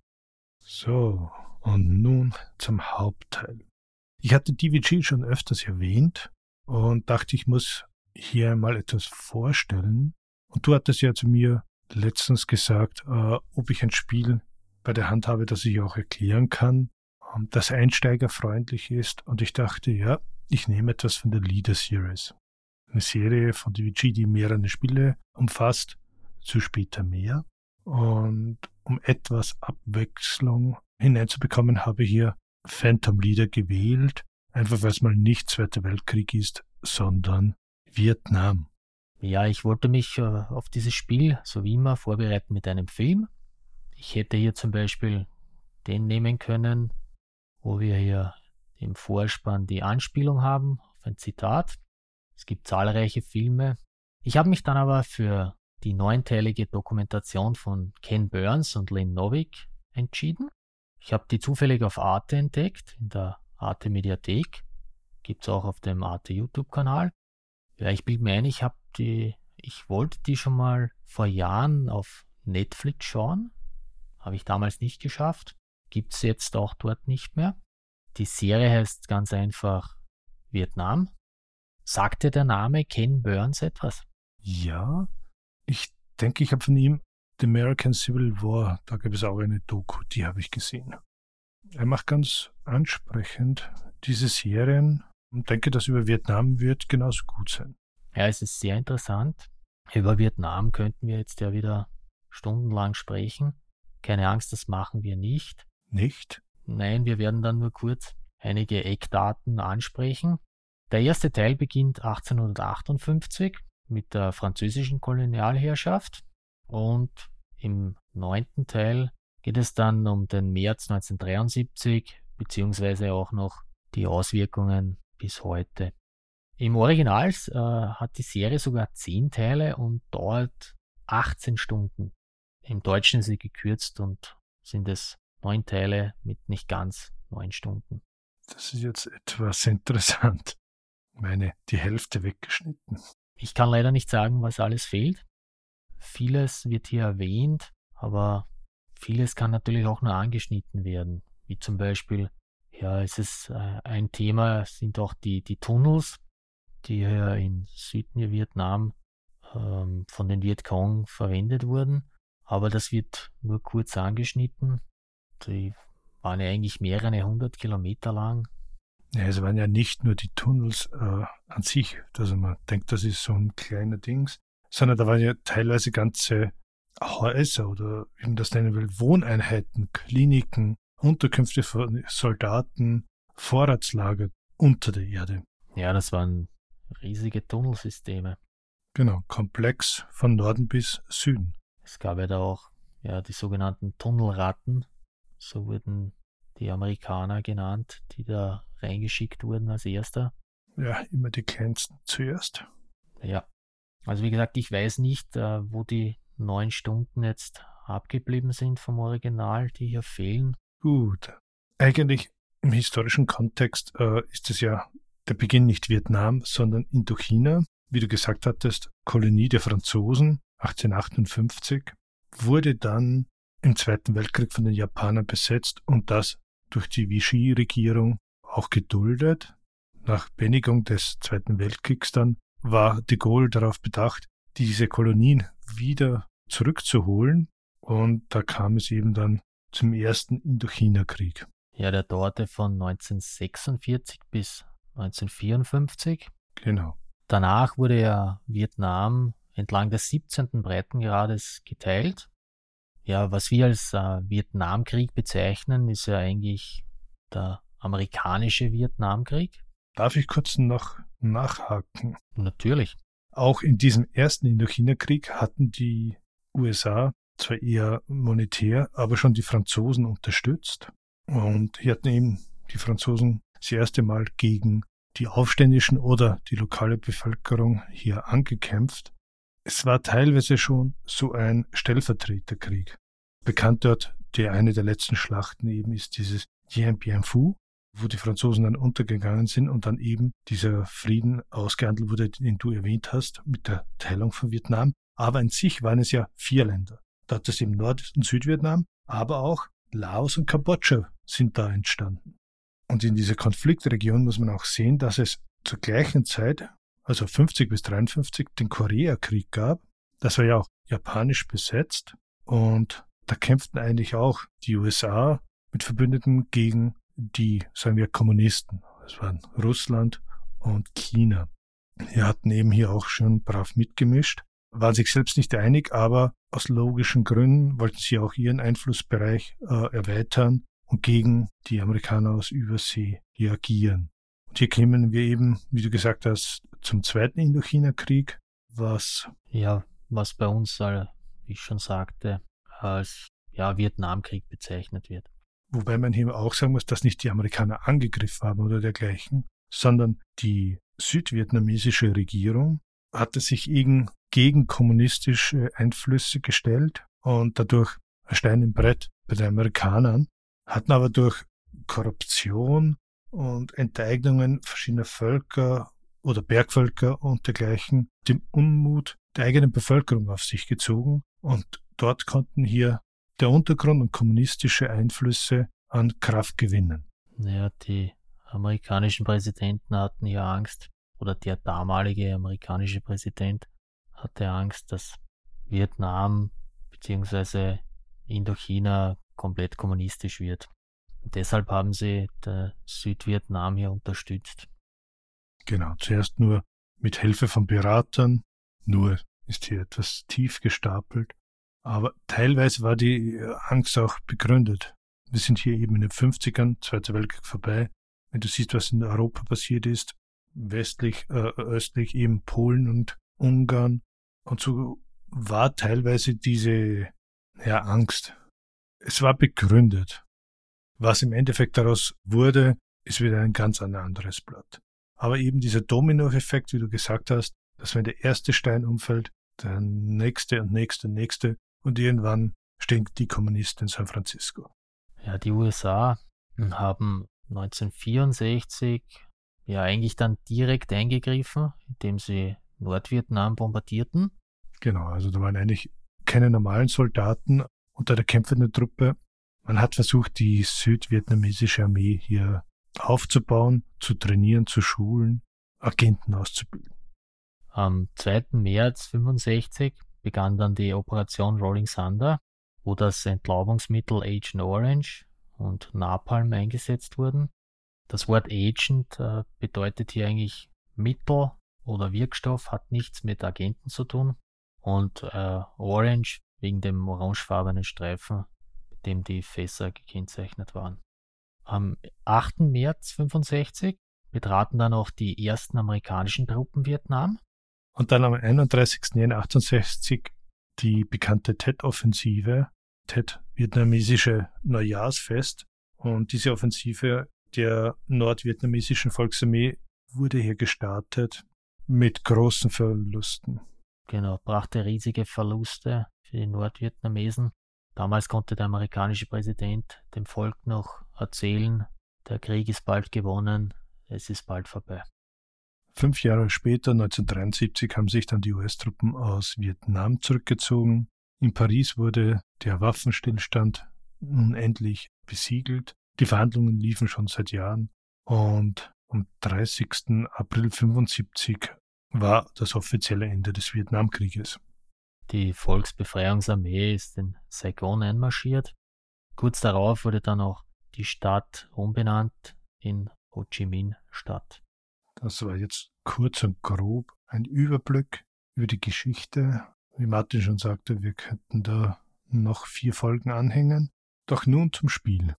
So, und nun zum Hauptteil. Ich hatte DVG schon öfters erwähnt und dachte, ich muss hier mal etwas vorstellen. Und du hattest ja zu mir letztens gesagt, äh, ob ich ein Spiel bei der Hand habe, das ich auch erklären kann, ähm, das einsteigerfreundlich ist. Und ich dachte, ja, ich nehme etwas von der Leader Series. Eine Serie von DVG, die mehrere Spiele umfasst, zu später mehr. Und um etwas Abwechslung hineinzubekommen, habe ich hier Phantom Leader gewählt, einfach weil es mal nicht Zweiter Weltkrieg ist, sondern Vietnam. Ja, ich wollte mich äh, auf dieses Spiel, so wie immer, vorbereiten mit einem Film. Ich hätte hier zum Beispiel den nehmen können, wo wir hier im Vorspann die Anspielung haben auf ein Zitat. Es gibt zahlreiche Filme. Ich habe mich dann aber für die neunteilige Dokumentation von Ken Burns und Lynn Novick entschieden. Ich habe die zufällig auf Arte entdeckt, in der Arte Mediathek. Gibt es auch auf dem Arte YouTube-Kanal. Ja, ich bilde mir ein, ich habe die, ich wollte die schon mal vor Jahren auf Netflix schauen. Habe ich damals nicht geschafft. gibt es jetzt auch dort nicht mehr. Die Serie heißt ganz einfach Vietnam. Sagte der Name Ken Burns etwas? Ja, ich denke, ich habe von ihm The American Civil War, da gibt es auch eine Doku, die habe ich gesehen. Er macht ganz ansprechend diese Serien und denke, dass über Vietnam wird genauso gut sein. Ja, es ist sehr interessant. Über Vietnam könnten wir jetzt ja wieder stundenlang sprechen. Keine Angst, das machen wir nicht. Nicht? Nein, wir werden dann nur kurz einige Eckdaten ansprechen. Der erste Teil beginnt 1858 mit der französischen Kolonialherrschaft und im neunten Teil geht es dann um den März 1973 beziehungsweise auch noch die Auswirkungen bis heute. Im Original äh, hat die Serie sogar zehn Teile und dauert 18 Stunden. Im Deutschen ist sie gekürzt und sind es neun Teile mit nicht ganz neun Stunden. Das ist jetzt etwas interessant. Ich meine, die Hälfte weggeschnitten. Ich kann leider nicht sagen, was alles fehlt. Vieles wird hier erwähnt, aber vieles kann natürlich auch nur angeschnitten werden. Wie zum Beispiel, ja, es ist äh, ein Thema, sind auch die, die Tunnels, die hier in Südvietnam ähm, von den Vietcong verwendet wurden. Aber das wird nur kurz angeschnitten. Die waren ja eigentlich mehrere hundert Kilometer lang. Ja, es waren ja nicht nur die Tunnels äh, an sich, also man denkt, das ist so ein kleiner Dings, sondern da waren ja teilweise ganze Häuser oder wie man das nennen will, Wohneinheiten, Kliniken, Unterkünfte von Soldaten, Vorratslager unter der Erde. Ja, das waren riesige Tunnelsysteme. Genau, komplex von Norden bis Süden. Es gab ja da auch ja, die sogenannten Tunnelratten, so wurden die Amerikaner genannt, die da reingeschickt wurden als erster. Ja, immer die kleinsten zuerst. Ja, also wie gesagt, ich weiß nicht, äh, wo die neun Stunden jetzt abgeblieben sind vom Original, die hier fehlen. Gut. Eigentlich im historischen Kontext äh, ist es ja der Beginn nicht Vietnam, sondern Indochina. Wie du gesagt hattest, Kolonie der Franzosen 1858, wurde dann im Zweiten Weltkrieg von den Japanern besetzt und das durch die Vichy-Regierung auch geduldet. Nach Beendigung des Zweiten Weltkriegs dann war de Gaulle darauf bedacht, diese Kolonien wieder zurückzuholen. Und da kam es eben dann zum ersten Indochina-Krieg. Ja, der dauerte von 1946 bis 1954. Genau. Danach wurde ja Vietnam entlang des 17. Breitengrades geteilt. Ja, was wir als äh, Vietnamkrieg bezeichnen, ist ja eigentlich der amerikanische Vietnamkrieg. Darf ich kurz noch nachhaken? Natürlich. Auch in diesem ersten Indochina-Krieg hatten die USA zwar eher monetär, aber schon die Franzosen unterstützt. Und hier hatten eben die Franzosen das erste Mal gegen die Aufständischen oder die lokale Bevölkerung hier angekämpft. Es war teilweise schon so ein Stellvertreterkrieg. Bekannt dort, der eine der letzten Schlachten eben ist dieses Dien Bien Phu, wo die Franzosen dann untergegangen sind und dann eben dieser Frieden ausgehandelt wurde, den du erwähnt hast, mit der Teilung von Vietnam. Aber in sich waren es ja vier Länder. Da hat es eben Nord- und Südvietnam, aber auch Laos und Kambodscha sind da entstanden. Und in dieser Konfliktregion muss man auch sehen, dass es zur gleichen Zeit, also 50 bis 53, den Koreakrieg gab. Das war ja auch japanisch besetzt. Und da kämpften eigentlich auch die USA mit Verbündeten gegen die, sagen wir, Kommunisten. Das waren Russland und China. Die hatten eben hier auch schon brav mitgemischt, waren sich selbst nicht einig, aber aus logischen Gründen wollten sie auch ihren Einflussbereich äh, erweitern und gegen die Amerikaner aus Übersee hier agieren. Und hier kämen wir eben, wie du gesagt hast, zum zweiten Indochina-Krieg, was ja, was bei uns, wie ich schon sagte, als ja, Vietnamkrieg bezeichnet wird. Wobei man hier auch sagen muss, dass nicht die Amerikaner angegriffen haben oder dergleichen, sondern die südvietnamesische Regierung hatte sich eben gegen kommunistische Einflüsse gestellt und dadurch ein Stein im Brett bei den Amerikanern, hatten aber durch Korruption und Enteignungen verschiedener Völker oder Bergvölker und dergleichen dem Unmut der eigenen Bevölkerung auf sich gezogen und dort konnten hier der Untergrund und kommunistische Einflüsse an Kraft gewinnen. Ja, die amerikanischen Präsidenten hatten ja Angst, oder der damalige amerikanische Präsident hatte Angst, dass Vietnam bzw. Indochina komplett kommunistisch wird. Deshalb haben sie Südvietnam hier unterstützt. Genau, zuerst nur mit Hilfe von Beratern, nur ist hier etwas tief gestapelt. Aber teilweise war die Angst auch begründet. Wir sind hier eben in den 50ern, Zweiter Weltkrieg vorbei. Wenn du siehst, was in Europa passiert ist, westlich, äh, östlich eben Polen und Ungarn. Und so war teilweise diese ja, Angst. Es war begründet. Was im Endeffekt daraus wurde, ist wieder ein ganz anderes Blatt. Aber eben dieser Domino-Effekt, wie du gesagt hast, dass wenn der erste Stein umfällt, der nächste und nächste und nächste und irgendwann stehen die Kommunisten in San Francisco. Ja, die USA haben 1964 ja eigentlich dann direkt eingegriffen, indem sie Nordvietnam bombardierten. Genau, also da waren eigentlich keine normalen Soldaten unter der kämpfenden Truppe. Man hat versucht, die südvietnamesische Armee hier aufzubauen, zu trainieren, zu schulen, Agenten auszubilden. Am 2. März 65 begann dann die Operation Rolling Thunder, wo das Entlaubungsmittel Agent Orange und Napalm eingesetzt wurden. Das Wort Agent äh, bedeutet hier eigentlich Mittel oder Wirkstoff, hat nichts mit Agenten zu tun. Und äh, Orange wegen dem orangefarbenen Streifen, dem die Fässer gekennzeichnet waren. Am 8. März 65 betraten dann auch die ersten amerikanischen Truppen Vietnam. Und dann am 31. Jänner 68 die bekannte Tet-Offensive, Tet vietnamesische Neujahrsfest. Und diese Offensive der nordvietnamesischen Volksarmee wurde hier gestartet mit großen Verlusten. Genau, brachte riesige Verluste für die Nordvietnamesen. Damals konnte der amerikanische Präsident dem Volk noch erzählen, der Krieg ist bald gewonnen, es ist bald vorbei. Fünf Jahre später, 1973, haben sich dann die US-Truppen aus Vietnam zurückgezogen. In Paris wurde der Waffenstillstand nun endlich besiegelt. Die Verhandlungen liefen schon seit Jahren und am 30. April 1975 war das offizielle Ende des Vietnamkrieges. Die Volksbefreiungsarmee ist in Saigon einmarschiert. Kurz darauf wurde dann auch die Stadt umbenannt in Ho Chi Minh Stadt. Das war jetzt kurz und grob ein Überblick über die Geschichte. Wie Martin schon sagte, wir könnten da noch vier Folgen anhängen. Doch nun zum Spiel.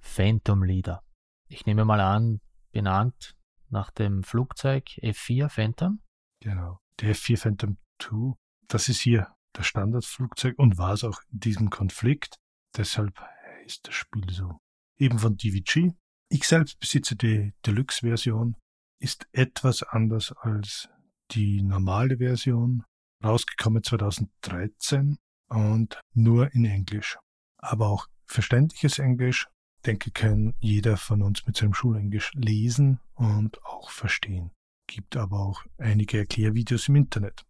Phantom Leader. Ich nehme mal an, benannt nach dem Flugzeug F4 Phantom. Genau. Der F4 Phantom 2, das ist hier das Standardflugzeug und war es auch in diesem Konflikt. Deshalb ist das Spiel so. Eben von DVG. Ich selbst besitze die Deluxe-Version. Ist etwas anders als die normale Version. Rausgekommen 2013 und nur in Englisch. Aber auch verständliches Englisch denke, kann jeder von uns mit seinem Schulenglisch lesen und auch verstehen. Gibt aber auch einige Erklärvideos im Internet.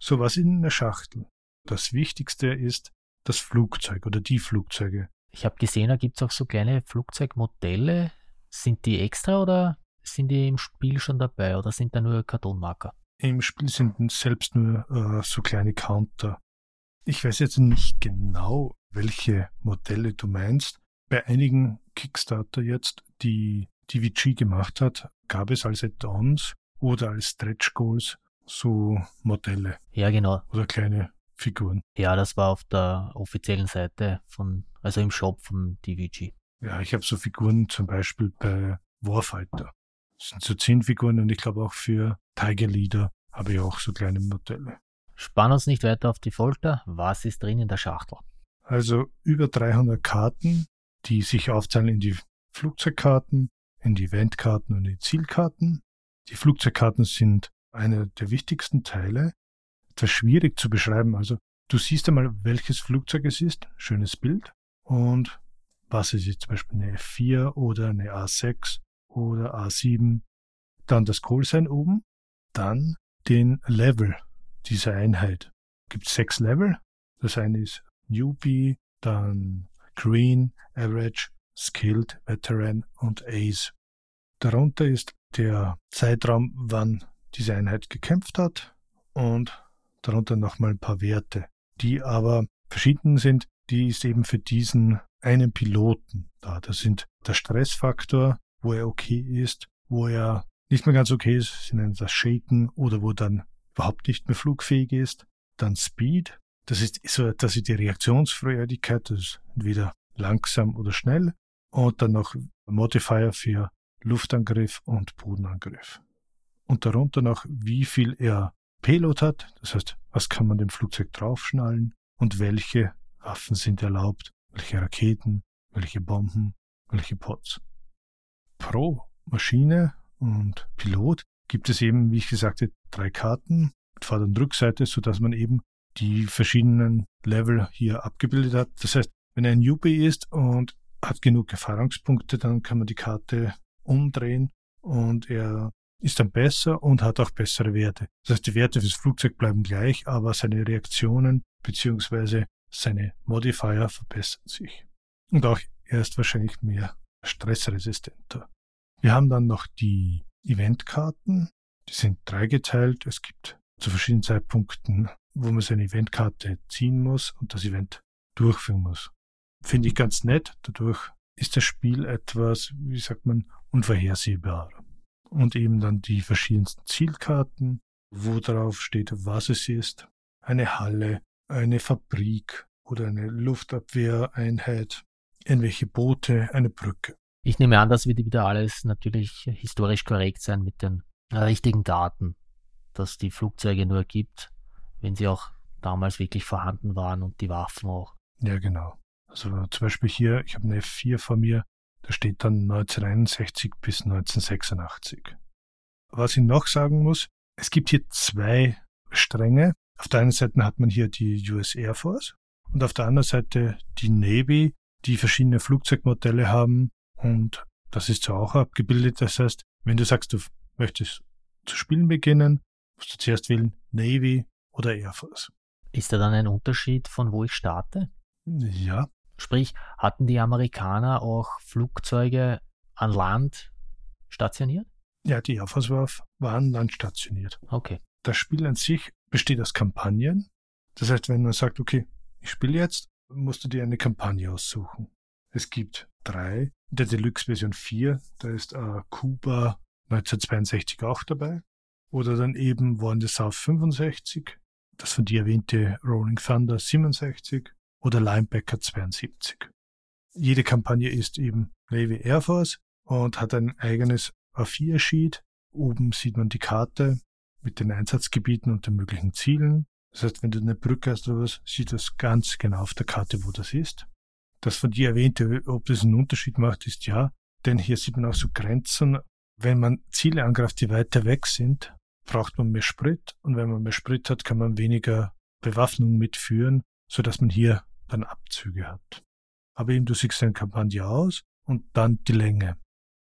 So was in der Schachtel. Das Wichtigste ist das Flugzeug oder die Flugzeuge. Ich habe gesehen, da gibt es auch so kleine Flugzeugmodelle. Sind die extra oder sind die im Spiel schon dabei oder sind da nur Kartonmarker? Im Spiel sind selbst nur äh, so kleine Counter. Ich weiß jetzt nicht genau, welche Modelle du meinst, bei einigen Kickstarter jetzt, die DVG gemacht hat, gab es als Add-ons oder als Stretch Goals so Modelle. Ja, genau. Oder kleine Figuren. Ja, das war auf der offiziellen Seite von, also im Shop von DVG. Ja, ich habe so Figuren zum Beispiel bei Warfighter. Das sind so zehn Figuren und ich glaube auch für Tiger Leader habe ich auch so kleine Modelle. Spann uns nicht weiter auf die Folter. Was ist drin in der Schachtel? Also über 300 Karten die sich aufteilen in die Flugzeugkarten, in die Eventkarten und die Zielkarten. Die Flugzeugkarten sind einer der wichtigsten Teile. Etwas schwierig zu beschreiben. Also du siehst einmal, welches Flugzeug es ist. Schönes Bild. Und was es ist, zum Beispiel eine F4 oder eine A6 oder A7. Dann das Callsign oben. Dann den Level dieser Einheit. Gibt sechs Level. Das eine ist Newbie, dann Green, Average, Skilled, Veteran und Ace. Darunter ist der Zeitraum, wann diese Einheit gekämpft hat und darunter nochmal ein paar Werte, die aber verschieden sind. Die ist eben für diesen einen Piloten da. Das sind der Stressfaktor, wo er okay ist, wo er nicht mehr ganz okay ist, sie nennen das Shaken oder wo dann überhaupt nicht mehr flugfähig ist. Dann Speed, das ist so etwas wie die Reaktionsfreudigkeit, das ist entweder langsam oder schnell. Und dann noch Modifier für Luftangriff und Bodenangriff. Und darunter noch, wie viel er Payload hat, das heißt, was kann man dem Flugzeug draufschnallen und welche Waffen sind erlaubt, welche Raketen, welche Bomben, welche Pots. Pro Maschine und Pilot gibt es eben, wie ich gesagt habe, drei Karten mit Vorder- und Rückseite, sodass man eben die verschiedenen Level hier abgebildet hat. Das heißt, wenn er ein Newbie ist und hat genug Erfahrungspunkte, dann kann man die Karte umdrehen und er ist dann besser und hat auch bessere Werte. Das heißt, die Werte fürs Flugzeug bleiben gleich, aber seine Reaktionen bzw. seine Modifier verbessern sich. Und auch er ist wahrscheinlich mehr stressresistenter. Wir haben dann noch die Eventkarten. Die sind dreigeteilt. Es gibt zu verschiedenen Zeitpunkten, wo man seine Eventkarte ziehen muss und das Event durchführen muss. Finde ich ganz nett. Dadurch ist das Spiel etwas, wie sagt man, unvorhersehbar. Und eben dann die verschiedensten Zielkarten, wo drauf steht, was es ist. Eine Halle, eine Fabrik oder eine Luftabwehreinheit, irgendwelche Boote, eine Brücke. Ich nehme an, das wird wieder alles natürlich historisch korrekt sein mit den richtigen Daten, dass die Flugzeuge nur gibt, wenn sie auch damals wirklich vorhanden waren und die Waffen auch. Ja, genau. Also zum Beispiel hier, ich habe eine F4 vor mir, da steht dann 1961 bis 1986. Was ich noch sagen muss, es gibt hier zwei Stränge. Auf der einen Seite hat man hier die US Air Force und auf der anderen Seite die Navy, die verschiedene Flugzeugmodelle haben und das ist so auch abgebildet. Das heißt, wenn du sagst, du möchtest zu spielen beginnen, musst du zuerst wählen Navy oder Air Force. Ist da dann ein Unterschied, von wo ich starte? Ja. Sprich, hatten die Amerikaner auch Flugzeuge an Land stationiert? Ja, die Air Force war, war an Land stationiert. Okay. Das Spiel an sich besteht aus Kampagnen. Das heißt, wenn man sagt, okay, ich spiele jetzt, musst du dir eine Kampagne aussuchen. Es gibt drei. In der Deluxe-Version 4, da ist äh, Kuba 1962 auch dabei. Oder dann eben War in the South 65, das von dir erwähnte Rolling Thunder 67 oder Linebacker 72. Jede Kampagne ist eben Navy Air Force und hat ein eigenes A4-Sheet. Oben sieht man die Karte mit den Einsatzgebieten und den möglichen Zielen. Das heißt, wenn du eine Brücke hast oder was, sieht das ganz genau auf der Karte, wo das ist. Das von dir erwähnte, ob das einen Unterschied macht, ist ja, denn hier sieht man auch so Grenzen. Wenn man Ziele angreift, die weiter weg sind, braucht man mehr Sprit und wenn man mehr Sprit hat, kann man weniger Bewaffnung mitführen, so dass man hier dann Abzüge hat. Aber eben du siehst eine Kampagne aus und dann die Länge.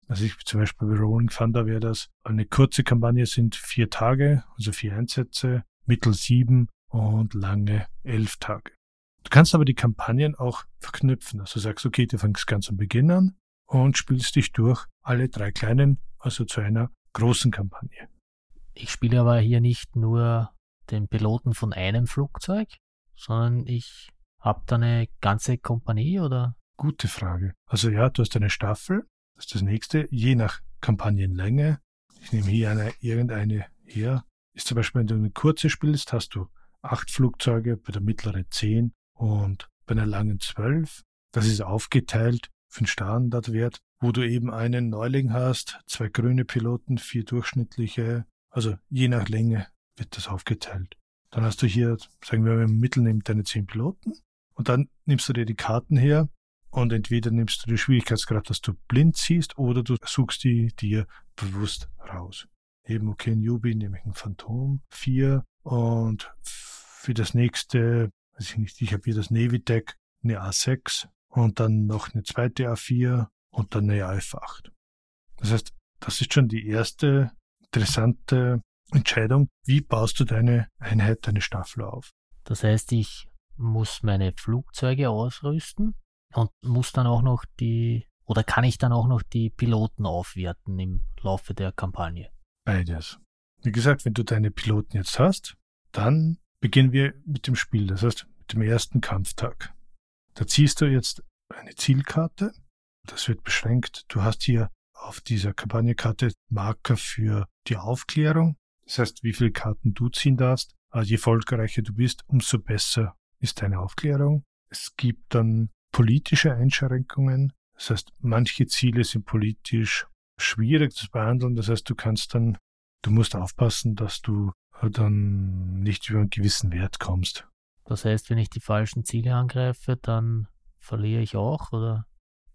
Also ich zum Beispiel bei Rolling Thunder wäre das eine kurze Kampagne sind vier Tage, also vier Einsätze, mittel sieben und lange elf Tage. Du kannst aber die Kampagnen auch verknüpfen. Also sagst, okay, du fängst ganz am Beginn an und spielst dich durch alle drei kleinen, also zu einer großen Kampagne. Ich spiele aber hier nicht nur den Piloten von einem Flugzeug, sondern ich habe da eine ganze Kompanie oder? Gute Frage. Also ja, du hast eine Staffel, das ist das nächste, je nach Kampagnenlänge. Ich nehme hier eine, irgendeine her. Ist zum Beispiel, wenn du eine kurze spielst, hast du acht Flugzeuge, bei der mittleren zehn und bei einer langen zwölf. Das ist aufgeteilt für den Standardwert, wo du eben einen Neuling hast, zwei grüne Piloten, vier durchschnittliche, also je nach Länge wird das aufgeteilt. Dann hast du hier, sagen wir, im Mittel nimmt deine zehn Piloten und dann nimmst du dir die Karten her und entweder nimmst du die Schwierigkeitsgrad, dass du blind siehst, oder du suchst die dir bewusst raus. Eben, okay, Newbie nehme ich ein Phantom 4 und für das nächste, weiß ich nicht, ich habe hier das Navy Deck, eine A6 und dann noch eine zweite A4 und dann eine AF8. Das heißt, das ist schon die erste interessante Entscheidung. Wie baust du deine Einheit, deine Staffel auf? Das heißt, ich muss meine Flugzeuge ausrüsten und muss dann auch noch die Oder kann ich dann auch noch die Piloten aufwerten im Laufe der Kampagne? Beides. Wie gesagt, wenn du deine Piloten jetzt hast, dann beginnen wir mit dem Spiel, das heißt mit dem ersten Kampftag. Da ziehst du jetzt eine Zielkarte, das wird beschränkt. Du hast hier auf dieser Kampagnekarte Marker für die Aufklärung. Das heißt, wie viele Karten du ziehen darfst. Also je erfolgreicher du bist, umso besser ist deine Aufklärung. Es gibt dann politische Einschränkungen. Das heißt, manche Ziele sind politisch schwierig zu behandeln. Das heißt, du kannst dann, du musst aufpassen, dass du dann nicht über einen gewissen Wert kommst. Das heißt, wenn ich die falschen Ziele angreife, dann verliere ich auch oder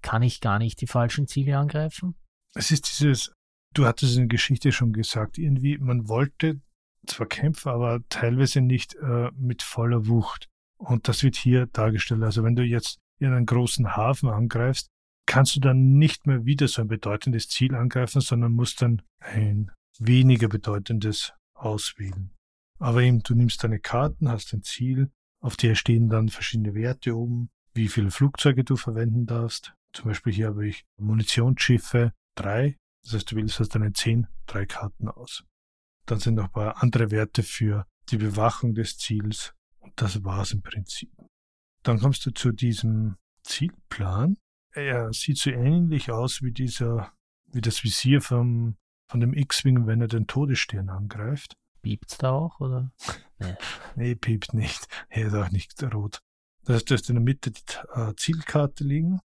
kann ich gar nicht die falschen Ziele angreifen? Es ist dieses, du hattest in der Geschichte schon gesagt, irgendwie, man wollte zwar kämpfen, aber teilweise nicht äh, mit voller Wucht. Und das wird hier dargestellt. Also wenn du jetzt in einen großen Hafen angreifst, kannst du dann nicht mehr wieder so ein bedeutendes Ziel angreifen, sondern musst dann ein weniger bedeutendes auswählen. Aber eben, du nimmst deine Karten, hast ein Ziel, auf der stehen dann verschiedene Werte oben, wie viele Flugzeuge du verwenden darfst. Zum Beispiel hier habe ich Munitionsschiffe, drei. Das heißt, du wählst aus deinen zehn drei Karten aus. Dann sind noch ein paar andere Werte für die Bewachung des Ziels. Das war's im Prinzip. Dann kommst du zu diesem Zielplan. Er sieht so ähnlich aus wie dieser, wie das Visier vom, von dem X-Wing, wenn er den Todesstern angreift. Piept's da auch, oder? Nee. nee, piept nicht. Er ist auch nicht rot. Das heißt, du hast in der Mitte die äh, Zielkarte liegen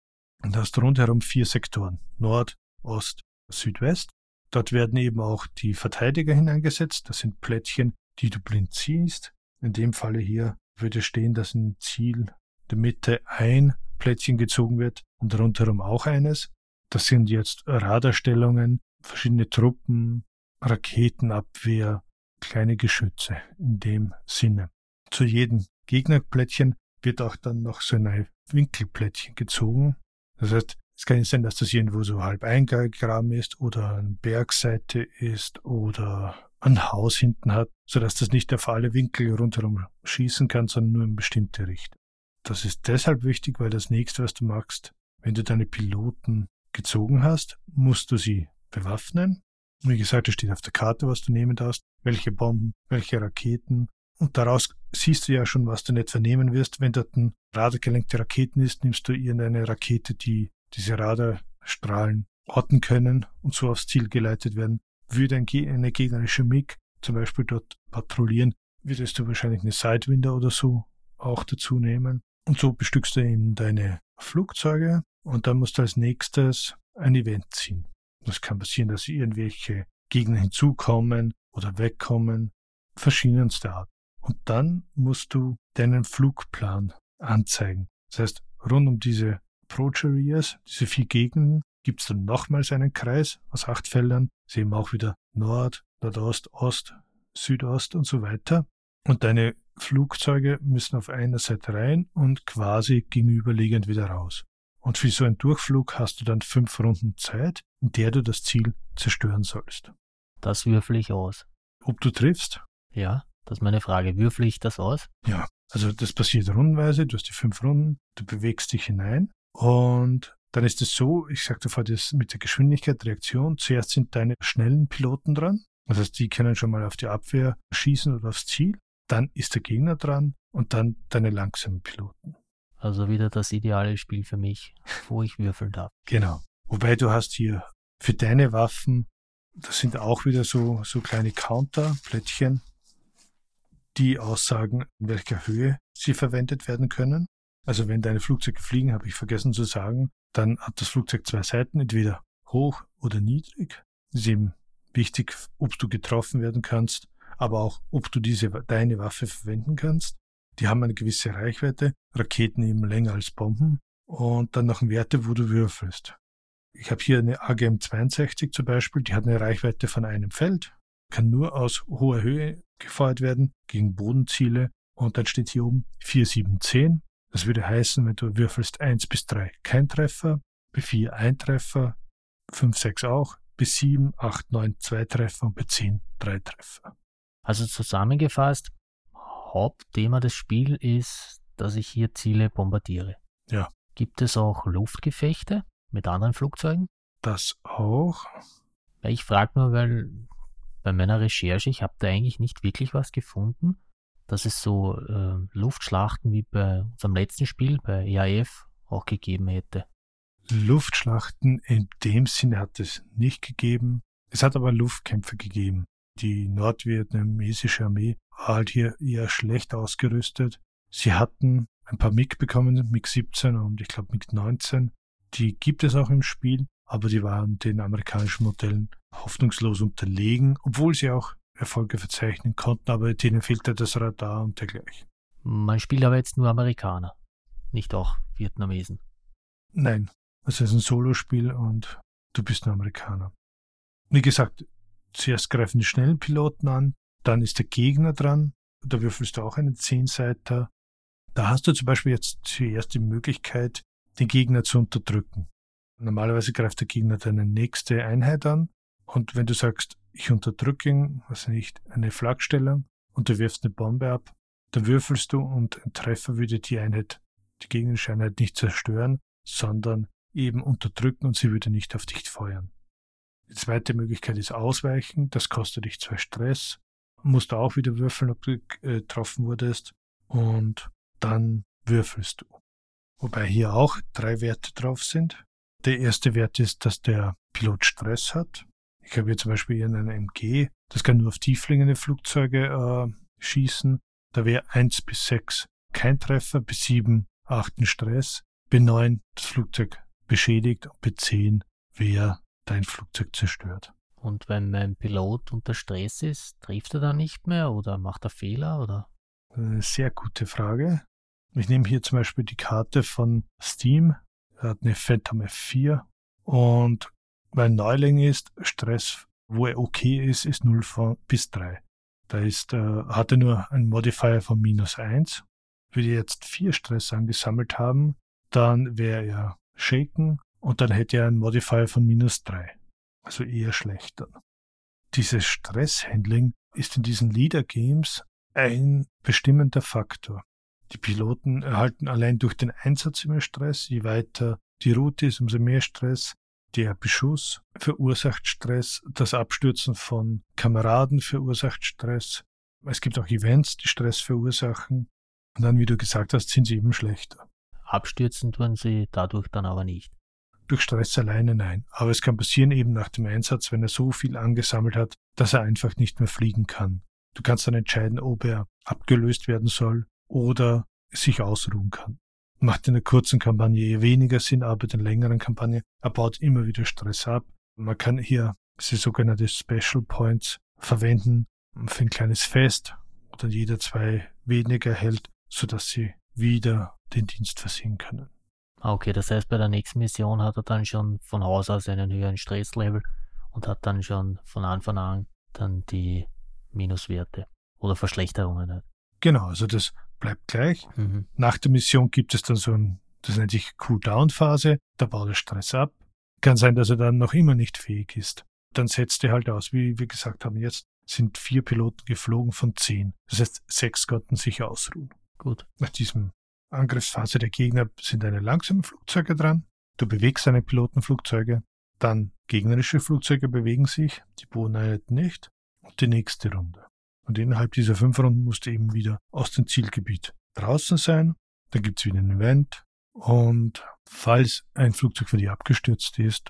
und hast rundherum vier Sektoren. Nord, Ost, Südwest. Dort werden eben auch die Verteidiger hineingesetzt. Das sind Plättchen, die du blind ziehst. In dem Falle hier würde stehen, dass ein Ziel der Mitte ein Plättchen gezogen wird und rundherum auch eines. Das sind jetzt Radarstellungen, verschiedene Truppen, Raketenabwehr, kleine Geschütze in dem Sinne. Zu jedem Gegnerplättchen wird auch dann noch so ein Winkelplättchen gezogen. Das heißt, es kann nicht sein, dass das irgendwo so halb eingegraben ist oder eine Bergseite ist oder ein Haus hinten hat, sodass das nicht auf alle Winkel rundherum schießen kann, sondern nur in bestimmte Richtung. Das ist deshalb wichtig, weil das nächste, was du machst, wenn du deine Piloten gezogen hast, musst du sie bewaffnen. Wie gesagt, es steht auf der Karte, was du nehmen darfst, welche Bomben, welche Raketen. Und daraus siehst du ja schon, was du nicht vernehmen wirst. Wenn dort ein radargelenkte Raketen ist, nimmst du irgendeine Rakete, die diese Radarstrahlen orten können und so aufs Ziel geleitet werden. Würde eine gegnerische MiG zum Beispiel dort patrouillieren, würdest du wahrscheinlich eine Sidewinder oder so auch dazu nehmen. Und so bestückst du eben deine Flugzeuge und dann musst du als nächstes ein Event ziehen. Das kann passieren, dass irgendwelche Gegner hinzukommen oder wegkommen, verschiedenste Art. Und dann musst du deinen Flugplan anzeigen. Das heißt, rund um diese Approach diese vier Gegenden, gibt es dann nochmals einen Kreis aus acht Feldern. Sie haben auch wieder Nord, Nordost, Ost, Südost und so weiter. Und deine Flugzeuge müssen auf einer Seite rein und quasi gegenüberliegend wieder raus. Und für so einen Durchflug hast du dann fünf Runden Zeit, in der du das Ziel zerstören sollst. Das würfel ich aus. Ob du triffst? Ja, das ist meine Frage. Würfel ich das aus? Ja, also das passiert rundenweise, du hast die fünf Runden, du bewegst dich hinein und dann ist es so, ich sagte vorher das mit der Geschwindigkeit, Reaktion, zuerst sind deine schnellen Piloten dran, das heißt, die können schon mal auf die Abwehr schießen oder aufs Ziel, dann ist der Gegner dran und dann deine langsamen Piloten. Also wieder das ideale Spiel für mich, wo ich würfeln darf. Genau. Wobei du hast hier für deine Waffen, das sind auch wieder so, so kleine Counter-Plättchen, die aussagen, in welcher Höhe sie verwendet werden können. Also wenn deine Flugzeuge fliegen, habe ich vergessen zu sagen, dann hat das Flugzeug zwei Seiten, entweder hoch oder niedrig. Das ist eben wichtig, ob du getroffen werden kannst, aber auch, ob du diese, deine Waffe verwenden kannst. Die haben eine gewisse Reichweite, Raketen eben länger als Bomben und dann noch Werte, wo du würfelst. Ich habe hier eine AGM 62 zum Beispiel, die hat eine Reichweite von einem Feld, kann nur aus hoher Höhe gefeuert werden gegen Bodenziele und dann steht hier oben 4, 7, 10. Das würde heißen, wenn du würfelst 1 bis 3 kein Treffer, bei 4 ein Treffer, 5, 6 auch, bis 7, 8, 9 zwei Treffer und bei 10 drei Treffer. Also zusammengefasst, Hauptthema des Spiels ist, dass ich hier Ziele bombardiere. Ja. Gibt es auch Luftgefechte? mit anderen Flugzeugen? Das auch. Ich frage nur, weil bei meiner Recherche, ich habe da eigentlich nicht wirklich was gefunden, dass es so äh, Luftschlachten wie bei unserem letzten Spiel, bei EAF, auch gegeben hätte. Luftschlachten in dem Sinne hat es nicht gegeben. Es hat aber Luftkämpfe gegeben. Die nordvietnamesische Armee war halt hier eher schlecht ausgerüstet. Sie hatten ein paar MiG bekommen, MiG 17 und ich glaube MiG 19. Die gibt es auch im Spiel, aber die waren den amerikanischen Modellen hoffnungslos unterlegen, obwohl sie auch Erfolge verzeichnen konnten, aber denen fehlte das Radar und dergleichen. Man spielt aber jetzt nur Amerikaner, nicht auch Vietnamesen. Nein, es ist ein Solospiel und du bist ein Amerikaner. Wie gesagt, zuerst greifen die schnellen Piloten an, dann ist der Gegner dran, da würfelst du auch einen Zehnseiter. Da hast du zum Beispiel jetzt zuerst die Möglichkeit, den Gegner zu unterdrücken. Normalerweise greift der Gegner deine nächste Einheit an und wenn du sagst, ich unterdrücke ihn, also nicht eine Flakstellung und du wirfst eine Bombe ab, dann würfelst du und ein Treffer würde die Einheit, die gegnerische Einheit nicht zerstören, sondern eben unterdrücken und sie würde nicht auf dich feuern. Die zweite Möglichkeit ist Ausweichen, das kostet dich zwei Stress, musst du auch wieder würfeln, ob du äh, getroffen wurdest und dann würfelst du. Wobei hier auch drei Werte drauf sind. Der erste Wert ist, dass der Pilot Stress hat. Ich habe hier zum Beispiel hier einen MG, das kann nur auf tiefliegende Flugzeuge äh, schießen. Da wäre 1 bis 6 kein Treffer, bis 7 8 ein Stress, B9 das Flugzeug beschädigt und B10 wäre dein Flugzeug zerstört. Und wenn mein Pilot unter Stress ist, trifft er dann nicht mehr oder macht er Fehler oder? Eine sehr gute Frage. Ich nehme hier zum Beispiel die Karte von Steam. Er hat eine Phantom F4 und weil Neuling ist, Stress, wo er okay ist, ist 0 von, bis 3. Da ist, äh, hat er nur einen Modifier von minus 1. Würde er jetzt 4 Stress angesammelt haben, dann wäre er shaken und dann hätte er einen Modifier von minus 3. Also eher schlechter. Dieses Stresshandling ist in diesen Leader Games ein bestimmender Faktor. Die Piloten erhalten allein durch den Einsatz immer Stress. Je weiter die Route ist, umso mehr Stress. Der Beschuss verursacht Stress. Das Abstürzen von Kameraden verursacht Stress. Es gibt auch Events, die Stress verursachen. Und dann, wie du gesagt hast, sind sie eben schlechter. Abstürzen tun sie dadurch dann aber nicht. Durch Stress alleine nein. Aber es kann passieren eben nach dem Einsatz, wenn er so viel angesammelt hat, dass er einfach nicht mehr fliegen kann. Du kannst dann entscheiden, ob er abgelöst werden soll oder sich ausruhen kann. Macht in der kurzen Kampagne weniger Sinn, aber in der längeren Kampagne, er baut immer wieder Stress ab. Man kann hier diese sogenannte Special Points verwenden für ein kleines Fest oder jeder zwei weniger hält, sodass sie wieder den Dienst versehen können. Ah, okay, das heißt, bei der nächsten Mission hat er dann schon von Haus aus einen höheren Stresslevel und hat dann schon von Anfang an dann die Minuswerte oder Verschlechterungen halt. Genau, also das bleibt gleich. Mhm. Nach der Mission gibt es dann so ein, das nennt sich Cooldown-Phase, da baut er Stress ab. Kann sein, dass er dann noch immer nicht fähig ist. Dann setzt er halt aus, wie wir gesagt haben, jetzt sind vier Piloten geflogen von zehn. Das heißt, sechs konnten sich ausruhen. Gut. Nach diesem Angriffsphase der Gegner sind eine langsame Flugzeuge dran. Du bewegst deine Pilotenflugzeuge. Dann gegnerische Flugzeuge bewegen sich, die Bodeneinheiten nicht. Und die nächste Runde. Und innerhalb dieser fünf Runden musst du eben wieder aus dem Zielgebiet draußen sein. Dann gibt's wieder ein Event. Und falls ein Flugzeug für dich abgestürzt ist,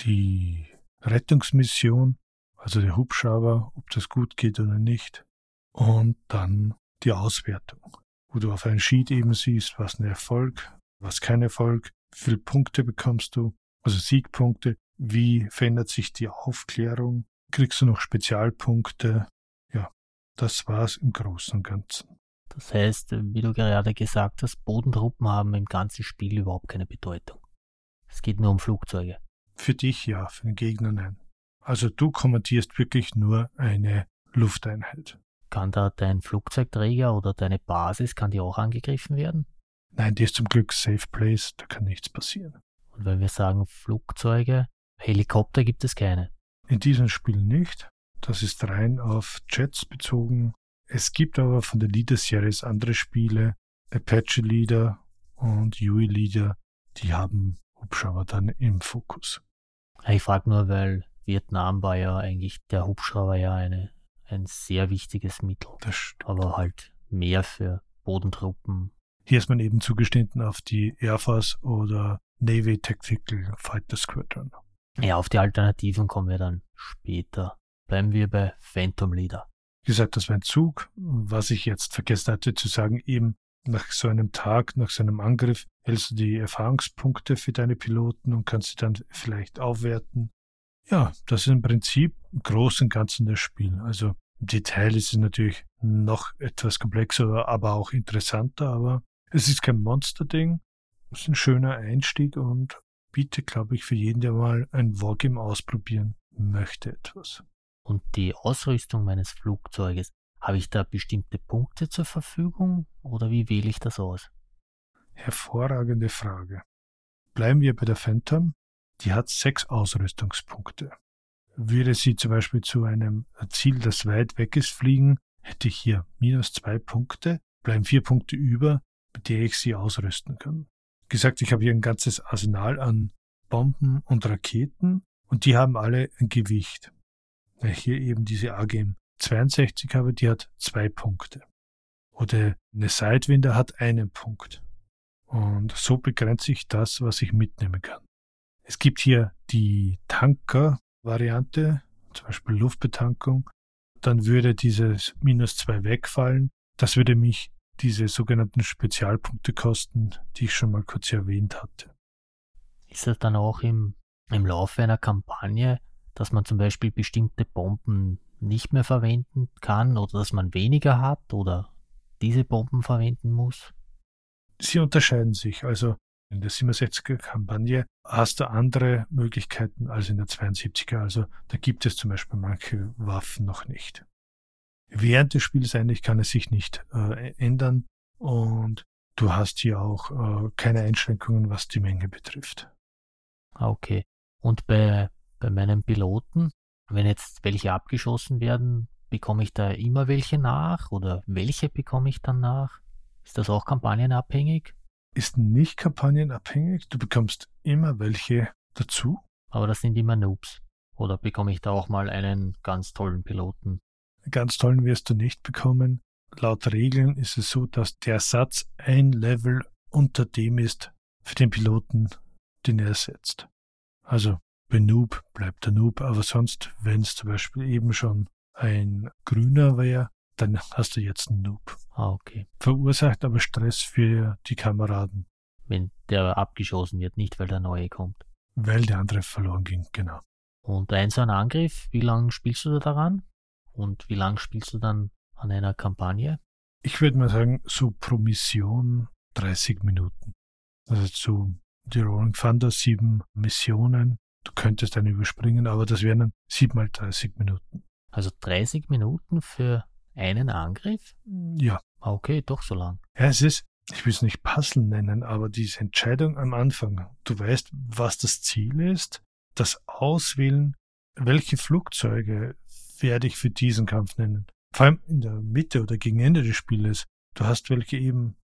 die Rettungsmission, also der Hubschrauber, ob das gut geht oder nicht. Und dann die Auswertung wo du auf einem Sheet eben siehst, was ein Erfolg, was kein Erfolg, wie viele Punkte bekommst du, also Siegpunkte, wie verändert sich die Aufklärung, kriegst du noch Spezialpunkte, das war's im Großen und Ganzen. Das heißt, wie du gerade gesagt hast, Bodentruppen haben im ganzen Spiel überhaupt keine Bedeutung. Es geht nur um Flugzeuge. Für dich ja, für den Gegner nein. Also du kommandierst wirklich nur eine Lufteinheit. Kann da dein Flugzeugträger oder deine Basis, kann die auch angegriffen werden? Nein, die ist zum Glück Safe Place, da kann nichts passieren. Und wenn wir sagen Flugzeuge, Helikopter gibt es keine? In diesem Spiel nicht. Das ist rein auf Jets bezogen. Es gibt aber von der Leader-Series andere Spiele, Apache Leader und UE Leader, die haben Hubschrauber dann im Fokus. Ich frage nur, weil Vietnam war ja eigentlich der Hubschrauber ja eine, ein sehr wichtiges Mittel. Das stimmt. Aber halt mehr für Bodentruppen. Hier ist man eben zugestanden auf die Air Force oder Navy Tactical Fighter Squadron. Ja, auf die Alternativen kommen wir dann später. Bleiben wir bei Phantom Leader. Wie gesagt, das war ein Zug. Was ich jetzt vergessen hatte zu sagen, eben nach so einem Tag, nach so einem Angriff, hältst du die Erfahrungspunkte für deine Piloten und kannst sie dann vielleicht aufwerten. Ja, das ist im Prinzip im Großen und Ganzen das Spiel. Also im Detail ist es natürlich noch etwas komplexer, aber auch interessanter, aber es ist kein Monsterding. Es ist ein schöner Einstieg und bietet, glaube ich, für jeden, der mal ein Wargame ausprobieren möchte, etwas. Und die Ausrüstung meines Flugzeuges, habe ich da bestimmte Punkte zur Verfügung oder wie wähle ich das aus? Hervorragende Frage. Bleiben wir bei der Phantom. Die hat sechs Ausrüstungspunkte. Würde sie zum Beispiel zu einem Ziel, das weit weg ist, fliegen, hätte ich hier minus zwei Punkte, bleiben vier Punkte über, mit der ich sie ausrüsten kann. Gesagt, ich habe hier ein ganzes Arsenal an Bomben und Raketen und die haben alle ein Gewicht. Weil ich hier eben diese AGM 62 habe, die hat zwei Punkte. Oder eine Sidewinder hat einen Punkt. Und so begrenze ich das, was ich mitnehmen kann. Es gibt hier die Tanker-Variante, zum Beispiel Luftbetankung. Dann würde dieses minus zwei wegfallen. Das würde mich diese sogenannten Spezialpunkte kosten, die ich schon mal kurz erwähnt hatte. Ist das dann auch im, im Laufe einer Kampagne, dass man zum Beispiel bestimmte Bomben nicht mehr verwenden kann oder dass man weniger hat oder diese Bomben verwenden muss? Sie unterscheiden sich. Also in der 67er Kampagne hast du andere Möglichkeiten als in der 72er. Also da gibt es zum Beispiel manche Waffen noch nicht. Während des Spiels eigentlich kann es sich nicht äh, ändern und du hast hier auch äh, keine Einschränkungen, was die Menge betrifft. Ah, okay. Und bei, bei meinen Piloten, wenn jetzt welche abgeschossen werden, bekomme ich da immer welche nach oder welche bekomme ich dann nach? Ist das auch kampagnenabhängig? Ist nicht kampagnenabhängig. Du bekommst immer welche dazu. Aber das sind immer Noobs. Oder bekomme ich da auch mal einen ganz tollen Piloten? Ganz tollen wirst du nicht bekommen. Laut Regeln ist es so, dass der Satz ein Level unter dem ist für den Piloten, den er setzt. Also bei Noob bleibt der Noob, aber sonst, wenn es zum Beispiel eben schon ein grüner wäre, dann hast du jetzt einen Noob. Ah, okay. Verursacht aber Stress für die Kameraden. Wenn der abgeschossen wird, nicht weil der neue kommt. Weil der andere verloren ging, genau. Und ein so ein Angriff, wie lange spielst du da daran? Und wie lange spielst du dann an einer Kampagne? Ich würde mal sagen, so pro Mission 30 Minuten. Also zu die Rolling Thunder sieben Missionen. Du könntest eine überspringen, aber das wären dann sieben mal 30 Minuten. Also 30 Minuten für einen Angriff? Ja. Ah, okay, doch so lang. Ja, es ist, ich will es nicht Puzzle nennen, aber diese Entscheidung am Anfang. Du weißt, was das Ziel ist, das Auswählen, welche Flugzeuge werde ich für diesen Kampf nennen. Vor allem in der Mitte oder gegen Ende des Spieles. Du hast welche eben,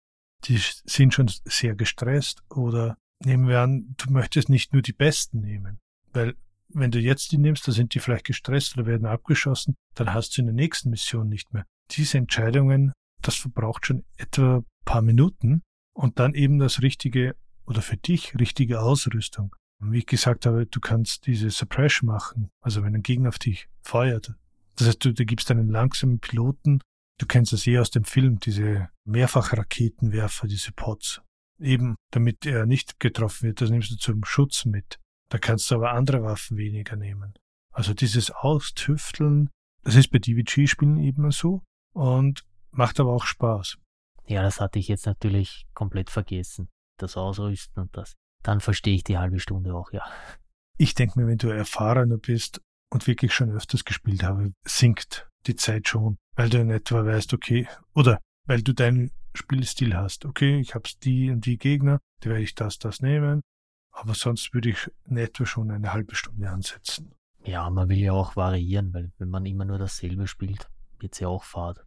die sind schon sehr gestresst oder nehmen wir an, du möchtest nicht nur die Besten nehmen. Weil wenn du jetzt die nimmst, da sind die vielleicht gestresst oder werden abgeschossen, dann hast du in der nächsten Mission nicht mehr. Diese Entscheidungen, das verbraucht schon etwa paar Minuten und dann eben das richtige oder für dich richtige Ausrüstung. Und wie ich gesagt habe, du kannst diese Suppression machen, also wenn ein Gegner auf dich feuert. Das heißt, du, du gibst einen langsamen Piloten, du kennst das eh aus dem Film, diese Mehrfachraketenwerfer, diese Pots. Eben, damit er nicht getroffen wird, das nimmst du zum Schutz mit. Da kannst du aber andere Waffen weniger nehmen. Also dieses Austüfteln, das ist bei DVG-Spielen eben so und macht aber auch Spaß. Ja, das hatte ich jetzt natürlich komplett vergessen. Das Ausrüsten und das. Dann verstehe ich die halbe Stunde auch, ja. Ich denke mir, wenn du erfahrener bist und wirklich schon öfters gespielt habe, sinkt die Zeit schon, weil du in etwa weißt, okay, oder weil du deinen Spielstil hast. Okay, ich habe die und die Gegner, die werde ich das, das nehmen aber sonst würde ich in etwa schon eine halbe Stunde ansetzen. Ja, man will ja auch variieren, weil wenn man immer nur dasselbe spielt, wird es ja auch fad.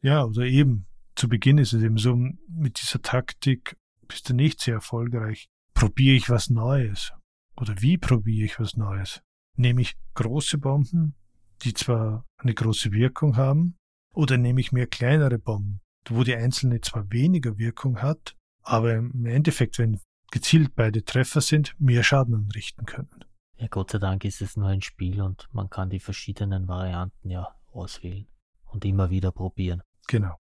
Ja, oder eben. Zu Beginn ist es eben so, mit dieser Taktik bist du nicht sehr erfolgreich. probiere ich was Neues? Oder wie probiere ich was Neues? Nehme ich große Bomben, die zwar eine große Wirkung haben, oder nehme ich mehr kleinere Bomben, wo die einzelne zwar weniger Wirkung hat, aber im Endeffekt, wenn gezielt beide Treffer sind, mehr Schaden anrichten können. Ja, Gott sei Dank ist es nur ein Spiel und man kann die verschiedenen Varianten ja auswählen und immer wieder probieren. Genau.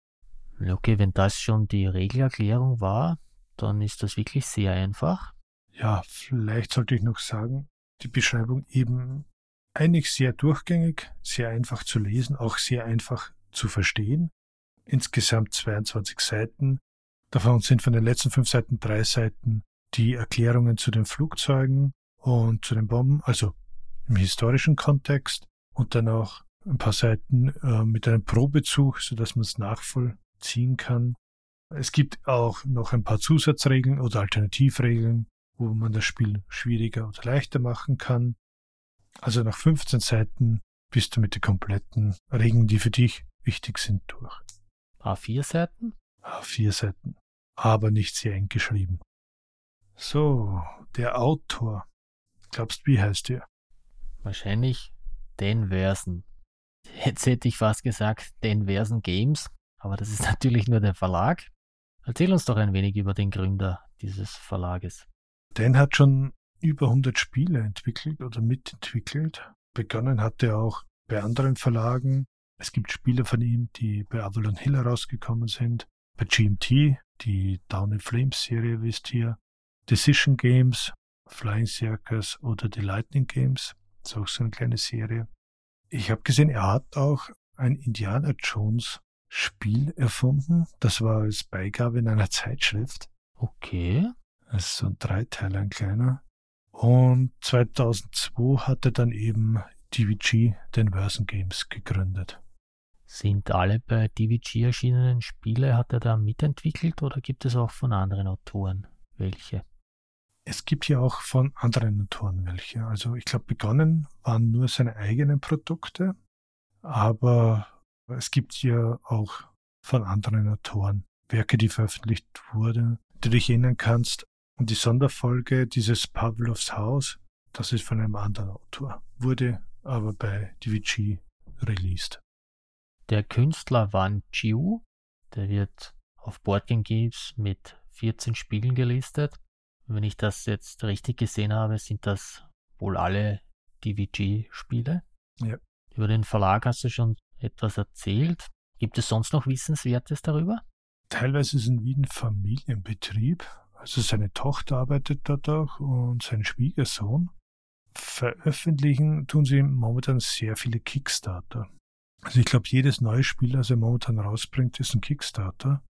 Okay, wenn das schon die Regelerklärung war, dann ist das wirklich sehr einfach. Ja, vielleicht sollte ich noch sagen, die Beschreibung eben eigentlich sehr durchgängig, sehr einfach zu lesen, auch sehr einfach zu verstehen. Insgesamt 22 Seiten. Davon sind von den letzten fünf Seiten drei Seiten die Erklärungen zu den Flugzeugen und zu den Bomben, also im historischen Kontext und dann auch ein paar Seiten äh, mit einem Probezug, sodass man es nachvollziehen kann. Es gibt auch noch ein paar Zusatzregeln oder Alternativregeln, wo man das Spiel schwieriger oder leichter machen kann. Also nach 15 Seiten bist du mit den kompletten Regeln, die für dich wichtig sind, durch. A4 Seiten? A4 Seiten. Aber nicht sehr eng geschrieben. So, der Autor. Glaubst, wie heißt der? Wahrscheinlich Dan Versen. Jetzt hätte ich fast gesagt Dan Versen Games, aber das ist natürlich nur der Verlag. Erzähl uns doch ein wenig über den Gründer dieses Verlages. Dan hat schon über 100 Spiele entwickelt oder mitentwickelt. Begonnen hat er auch bei anderen Verlagen. Es gibt Spiele von ihm, die bei Avalon Hill herausgekommen sind. Bei GMT, die Down in Flames Serie wisst ihr. Decision Games, Flying Circus oder die Lightning Games. Das ist auch so eine kleine Serie. Ich habe gesehen, er hat auch ein Indiana Jones Spiel erfunden. Das war als Beigabe in einer Zeitschrift. Okay. Das ist so ein Dreiteiler, ein kleiner. Und 2002 hat er dann eben DVG, den Version Games, gegründet. Sind alle bei DVG erschienenen Spiele, hat er da mitentwickelt oder gibt es auch von anderen Autoren welche? Es gibt ja auch von anderen Autoren welche. Also ich glaube, begonnen waren nur seine eigenen Produkte, aber es gibt ja auch von anderen Autoren Werke, die veröffentlicht wurden, die du dich erinnern kannst. Und die Sonderfolge dieses Pavlovs Haus, das ist von einem anderen Autor, wurde aber bei DVG released. Der Künstler Wan Chiu, der wird auf Boardgame Games mit 14 Spielen gelistet wenn ich das jetzt richtig gesehen habe, sind das wohl alle DVG-Spiele. Ja. Über den Verlag hast du schon etwas erzählt. Gibt es sonst noch Wissenswertes darüber? Teilweise ist ein Wien Familienbetrieb. Also seine Tochter arbeitet dort auch und sein Schwiegersohn. Veröffentlichen tun sie momentan sehr viele Kickstarter. Also ich glaube, jedes neue Spiel, das er momentan rausbringt, ist ein Kickstarter.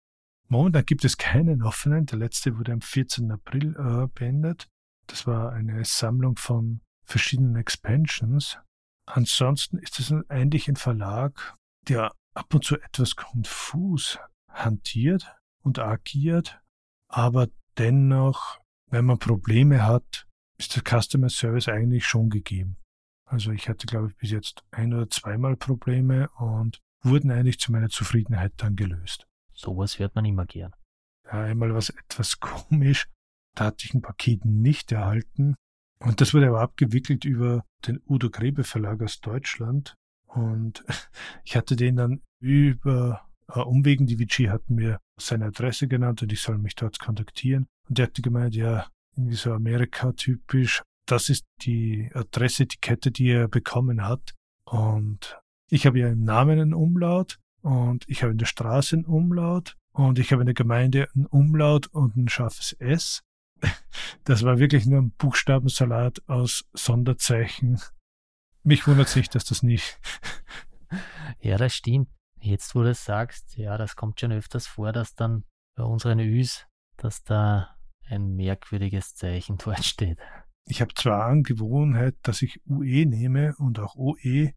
Momentan gibt es keinen offenen. Der letzte wurde am 14. April äh, beendet. Das war eine Sammlung von verschiedenen Expansions. Ansonsten ist es eigentlich ein Verlag, der ab und zu etwas konfus hantiert und agiert, aber dennoch, wenn man Probleme hat, ist der Customer Service eigentlich schon gegeben. Also ich hatte, glaube ich, bis jetzt ein oder zweimal Probleme und wurden eigentlich zu meiner Zufriedenheit dann gelöst. Sowas hört man immer gern. Ja, einmal war es etwas komisch. Da hatte ich ein Paket nicht erhalten. Und das wurde aber abgewickelt über den Udo Grebe Verlag aus Deutschland. Und ich hatte den dann über äh, Umwegen, die VG hatten mir seine Adresse genannt und ich soll mich dort kontaktieren. Und der hatte gemeint, ja, irgendwie so Amerika-typisch. Das ist die Adressetikette, die er bekommen hat. Und ich habe ja im Namen einen Umlaut und ich habe in der Straße einen Umlaut und ich habe in der Gemeinde einen Umlaut und ein scharfes S. Das war wirklich nur ein Buchstabensalat aus Sonderzeichen. Mich wundert sich, dass das nicht. Ja, das stimmt. Jetzt, wo du es sagst, ja, das kommt schon öfters vor, dass dann bei unseren Üs, dass da ein merkwürdiges Zeichen dort steht. Ich habe zwar Angewohnheit, dass ich UE nehme und auch OE.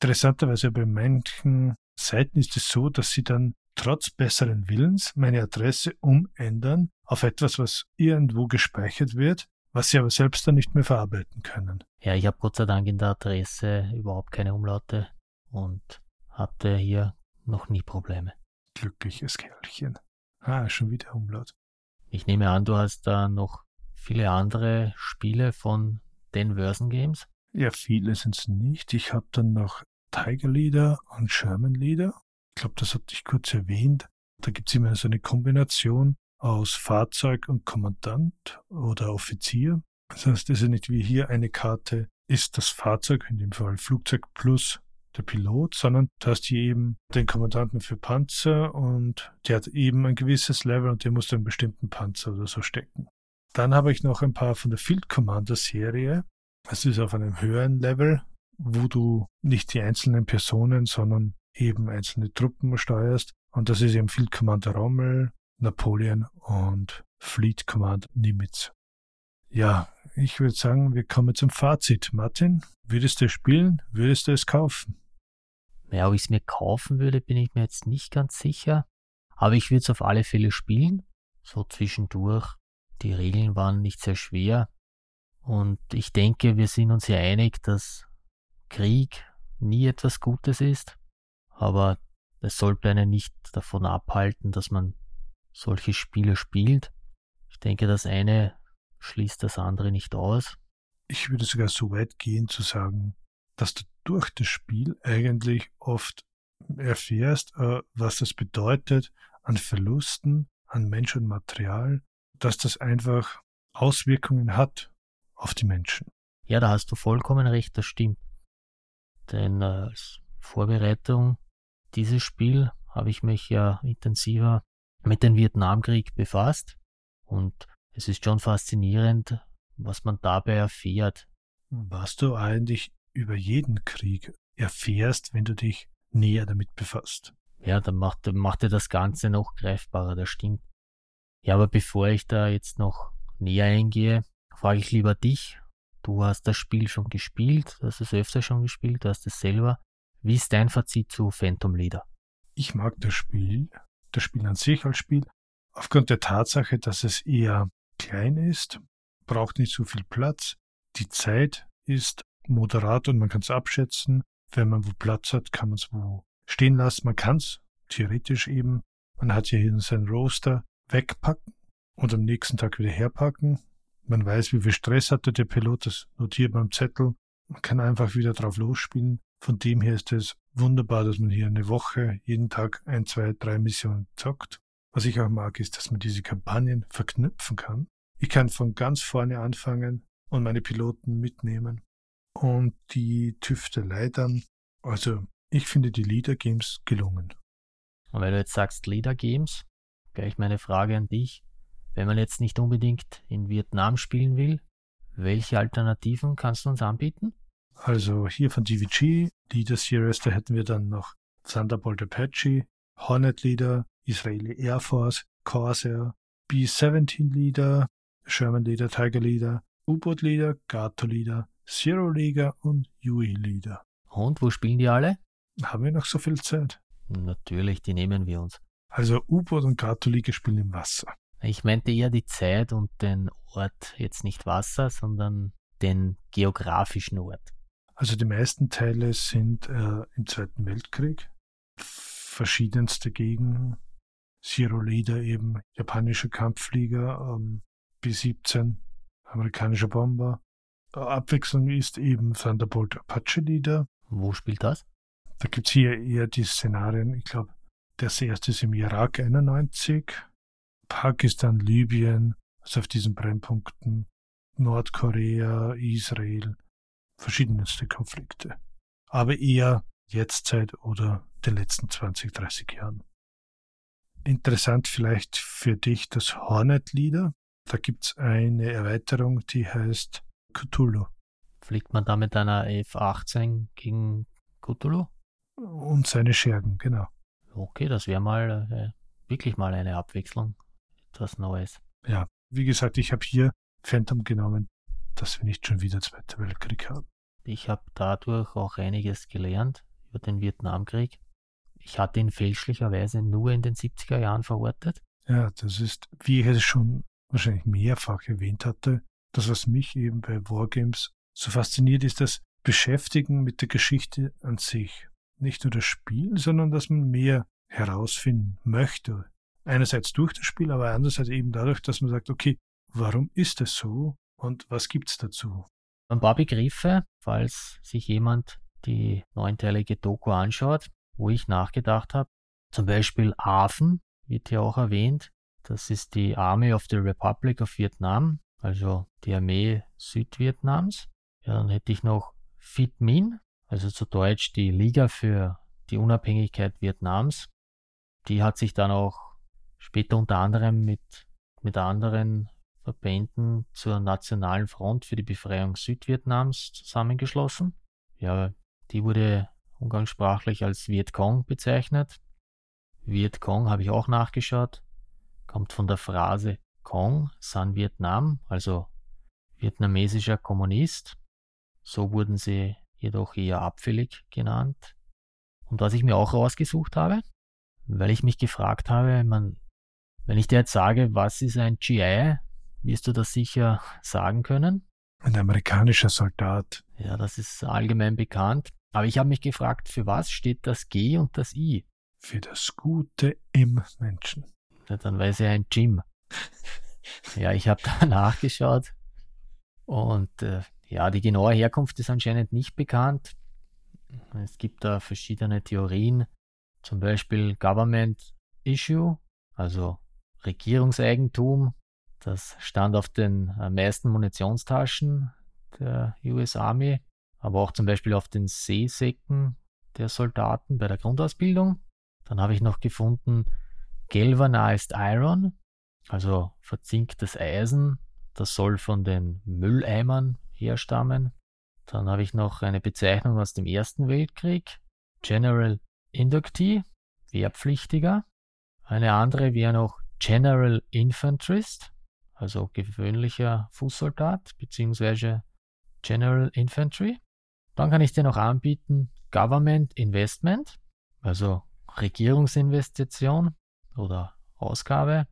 Interessanterweise bei manchen Seiten ist es so, dass sie dann trotz besseren Willens meine Adresse umändern auf etwas, was irgendwo gespeichert wird, was sie aber selbst dann nicht mehr verarbeiten können. Ja, ich habe Gott sei Dank in der Adresse überhaupt keine Umlaute und hatte hier noch nie Probleme. Glückliches Kerlchen. Ah, schon wieder Umlaut. Ich nehme an, du hast da noch viele andere Spiele von den Versen Games? Ja, viele sind es nicht. Ich habe dann noch Tiger Leader und Sherman Leader. Ich glaube, das hatte ich kurz erwähnt. Da gibt es immer so eine Kombination aus Fahrzeug und Kommandant oder Offizier. Das heißt, es ist ja nicht wie hier eine Karte ist das Fahrzeug, in dem Fall Flugzeug plus der Pilot, sondern du hast hier eben den Kommandanten für Panzer und der hat eben ein gewisses Level und der muss einen bestimmten Panzer oder so stecken. Dann habe ich noch ein paar von der Field Commander Serie. Das ist auf einem höheren Level, wo du nicht die einzelnen Personen, sondern eben einzelne Truppen steuerst. Und das ist eben Field Commander Rommel, Napoleon und Fleet Command Nimitz. Ja, ich würde sagen, wir kommen zum Fazit. Martin, würdest du es spielen? Würdest du es kaufen? Ja, ob ich es mir kaufen würde, bin ich mir jetzt nicht ganz sicher. Aber ich würde es auf alle Fälle spielen. So zwischendurch. Die Regeln waren nicht sehr schwer. Und ich denke, wir sind uns ja einig, dass Krieg nie etwas Gutes ist. Aber es sollte einen nicht davon abhalten, dass man solche Spiele spielt. Ich denke, das eine schließt das andere nicht aus. Ich würde sogar so weit gehen zu sagen, dass du durch das Spiel eigentlich oft erfährst, äh, was das bedeutet an Verlusten, an Mensch und Material, dass das einfach Auswirkungen hat auf die Menschen. Ja, da hast du vollkommen recht, das stimmt. Denn äh, als Vorbereitung dieses Spiel habe ich mich ja intensiver mit dem Vietnamkrieg befasst und es ist schon faszinierend, was man dabei erfährt. Was du eigentlich über jeden Krieg erfährst, wenn du dich näher damit befasst. Ja, dann macht, macht dir das Ganze noch greifbarer, das stimmt. Ja, aber bevor ich da jetzt noch näher eingehe, frage ich lieber dich. Du hast das Spiel schon gespielt, du hast es öfter schon gespielt, du hast es selber. Wie ist dein Fazit zu Phantom Leader? Ich mag das Spiel, das Spiel an sich als Spiel, aufgrund der Tatsache, dass es eher klein ist, braucht nicht so viel Platz. Die Zeit ist moderat und man kann es abschätzen. Wenn man wo Platz hat, kann man es wo stehen lassen. Man kann es theoretisch eben, man hat ja hier seinen Roaster wegpacken und am nächsten Tag wieder herpacken. Man weiß, wie viel Stress hatte der Pilot, das notiert am Zettel. Man kann einfach wieder drauf losspielen. Von dem her ist es wunderbar, dass man hier eine Woche jeden Tag ein, zwei, drei Missionen zockt. Was ich auch mag, ist, dass man diese Kampagnen verknüpfen kann. Ich kann von ganz vorne anfangen und meine Piloten mitnehmen und die Tüftelei dann. Also ich finde die Leader Games gelungen. Und wenn du jetzt sagst Leader Games, gleich meine Frage an dich. Wenn man jetzt nicht unbedingt in Vietnam spielen will, welche Alternativen kannst du uns anbieten? Also hier von DVG, Leader Series, da hätten wir dann noch Thunderbolt Apache, Hornet Leader, Israeli Air Force, Corsair, B-17 Leader, Sherman Leader, Tiger Leader, U-Boot Leader, Gato Leader, Zero Leader und UE Leader. Und wo spielen die alle? Haben wir noch so viel Zeit? Natürlich, die nehmen wir uns. Also U-Boot und Gato Leader spielen im Wasser. Ich meinte eher die Zeit und den Ort, jetzt nicht Wasser, sondern den geografischen Ort. Also die meisten Teile sind äh, im Zweiten Weltkrieg verschiedenste Gegenden. Zero Leader eben, japanischer Kampfflieger, ähm, B-17, amerikanischer Bomber. Abwechslung ist eben Thunderbolt Apache Leader. Wo spielt das? Da gibt's hier eher die Szenarien, ich glaube, das erste ist im Irak 91, Pakistan, Libyen, also auf diesen Brennpunkten, Nordkorea, Israel, verschiedenste Konflikte. Aber eher Jetztzeit oder den letzten 20, 30 Jahren. Interessant vielleicht für dich das Hornet Leader. Da gibt's eine Erweiterung, die heißt Cthulhu. Fliegt man da mit einer F-18 gegen Cthulhu? Und seine Schergen, genau. Okay, das wäre mal äh, wirklich mal eine Abwechslung. Etwas Neues. Ja, wie gesagt, ich habe hier Phantom genommen, dass wir nicht schon wieder Zweiter Weltkrieg haben. Ich habe dadurch auch einiges gelernt über den Vietnamkrieg. Ich hatte ihn fälschlicherweise nur in den 70er Jahren verortet. Ja, das ist, wie ich es schon wahrscheinlich mehrfach erwähnt hatte, das, was mich eben bei Wargames so fasziniert, ist das Beschäftigen mit der Geschichte an sich. Nicht nur das Spiel, sondern dass man mehr herausfinden möchte. Einerseits durch das Spiel, aber andererseits eben dadurch, dass man sagt, okay, Warum ist es so und was gibt's dazu? Ein paar Begriffe, falls sich jemand die neunteilige Doku anschaut, wo ich nachgedacht habe. Zum Beispiel AFEN wird hier auch erwähnt. Das ist die Army of the Republic of Vietnam, also die Armee Südvietnams. Ja, dann hätte ich noch FITMIN, also zu Deutsch die Liga für die Unabhängigkeit Vietnams. Die hat sich dann auch später unter anderem mit, mit anderen Verbänden zur Nationalen Front für die Befreiung Südvietnams zusammengeschlossen. Ja, die wurde umgangssprachlich als Vietcong bezeichnet. Vietcong habe ich auch nachgeschaut, kommt von der Phrase Cong, San Vietnam, also vietnamesischer Kommunist. So wurden sie jedoch eher abfällig genannt. Und was ich mir auch rausgesucht habe, weil ich mich gefragt habe, man, wenn ich dir jetzt sage, was ist ein GI, wirst du das sicher sagen können. Ein amerikanischer Soldat. Ja, das ist allgemein bekannt. Aber ich habe mich gefragt, für was steht das G und das I? Für das Gute im Menschen. Ja, dann weiß er ein Jim. ja, ich habe da nachgeschaut. Und äh, ja, die genaue Herkunft ist anscheinend nicht bekannt. Es gibt da verschiedene Theorien, zum Beispiel Government Issue, also Regierungseigentum. Das stand auf den äh, meisten Munitionstaschen der US Army, aber auch zum Beispiel auf den Seesäcken der Soldaten bei der Grundausbildung. Dann habe ich noch gefunden Galvanized Iron, also verzinktes Eisen. Das soll von den Mülleimern herstammen. Dann habe ich noch eine Bezeichnung aus dem Ersten Weltkrieg. General Inductee, Wehrpflichtiger. Eine andere wäre noch General Infanterist, also gewöhnlicher Fußsoldat bzw. General Infantry. Dann kann ich dir noch anbieten Government Investment, also Regierungsinvestition oder Ausgabe.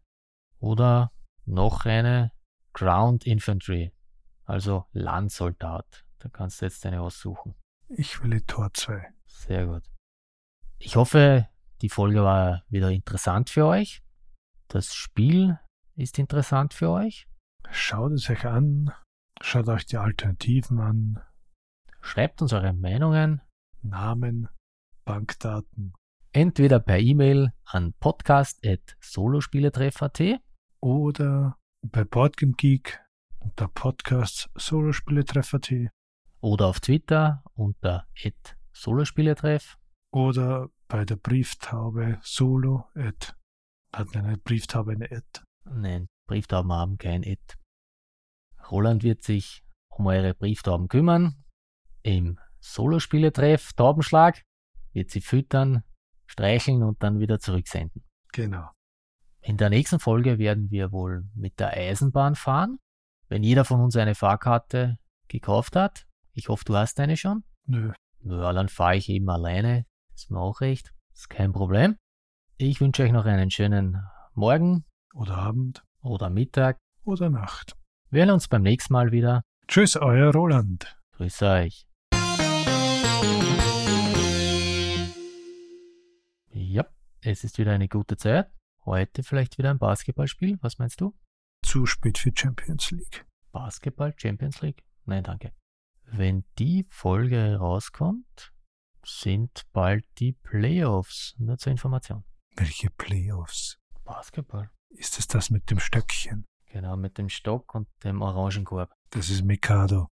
Oder noch eine Ground Infantry, also Landsoldat. Da kannst du jetzt deine aussuchen. Ich will Tor 2. Sehr gut. Ich hoffe, die Folge war wieder interessant für euch. Das Spiel ist interessant für euch. Schaut es euch an. Schaut euch die Alternativen an. Schreibt uns eure Meinungen. Namen, Bankdaten. Entweder per E-Mail an podcast.solospieletreff.at oder bei Boardgame Geek unter Podcast Solospieletreff.at oder auf Twitter unter Solospieletreff oder bei der Brieftaube solo at hat eine Brieftaube eine Ad? Nein, Brieftauben haben kein Ad. Roland wird sich um eure Brieftauben kümmern. Im Solospieletreff Taubenschlag wird sie füttern, streicheln und dann wieder zurücksenden. Genau. In der nächsten Folge werden wir wohl mit der Eisenbahn fahren. Wenn jeder von uns eine Fahrkarte gekauft hat, ich hoffe, du hast eine schon. Nö. Ja, dann fahre ich eben alleine. Ist mir auch recht. Ist kein Problem. Ich wünsche euch noch einen schönen Morgen. Oder Abend. Oder Mittag. Oder Nacht. Wir hören uns beim nächsten Mal wieder. Tschüss, euer Roland. Grüß euch. Ja, es ist wieder eine gute Zeit. Heute vielleicht wieder ein Basketballspiel. Was meinst du? Zu spät für Champions League. Basketball, Champions League? Nein, danke. Wenn die Folge rauskommt, sind bald die Playoffs. Nur zur Information. Welche Playoffs? Basketball. Ist es das mit dem Stöckchen? Genau, mit dem Stock und dem Orangenkorb. Das ist Mikado.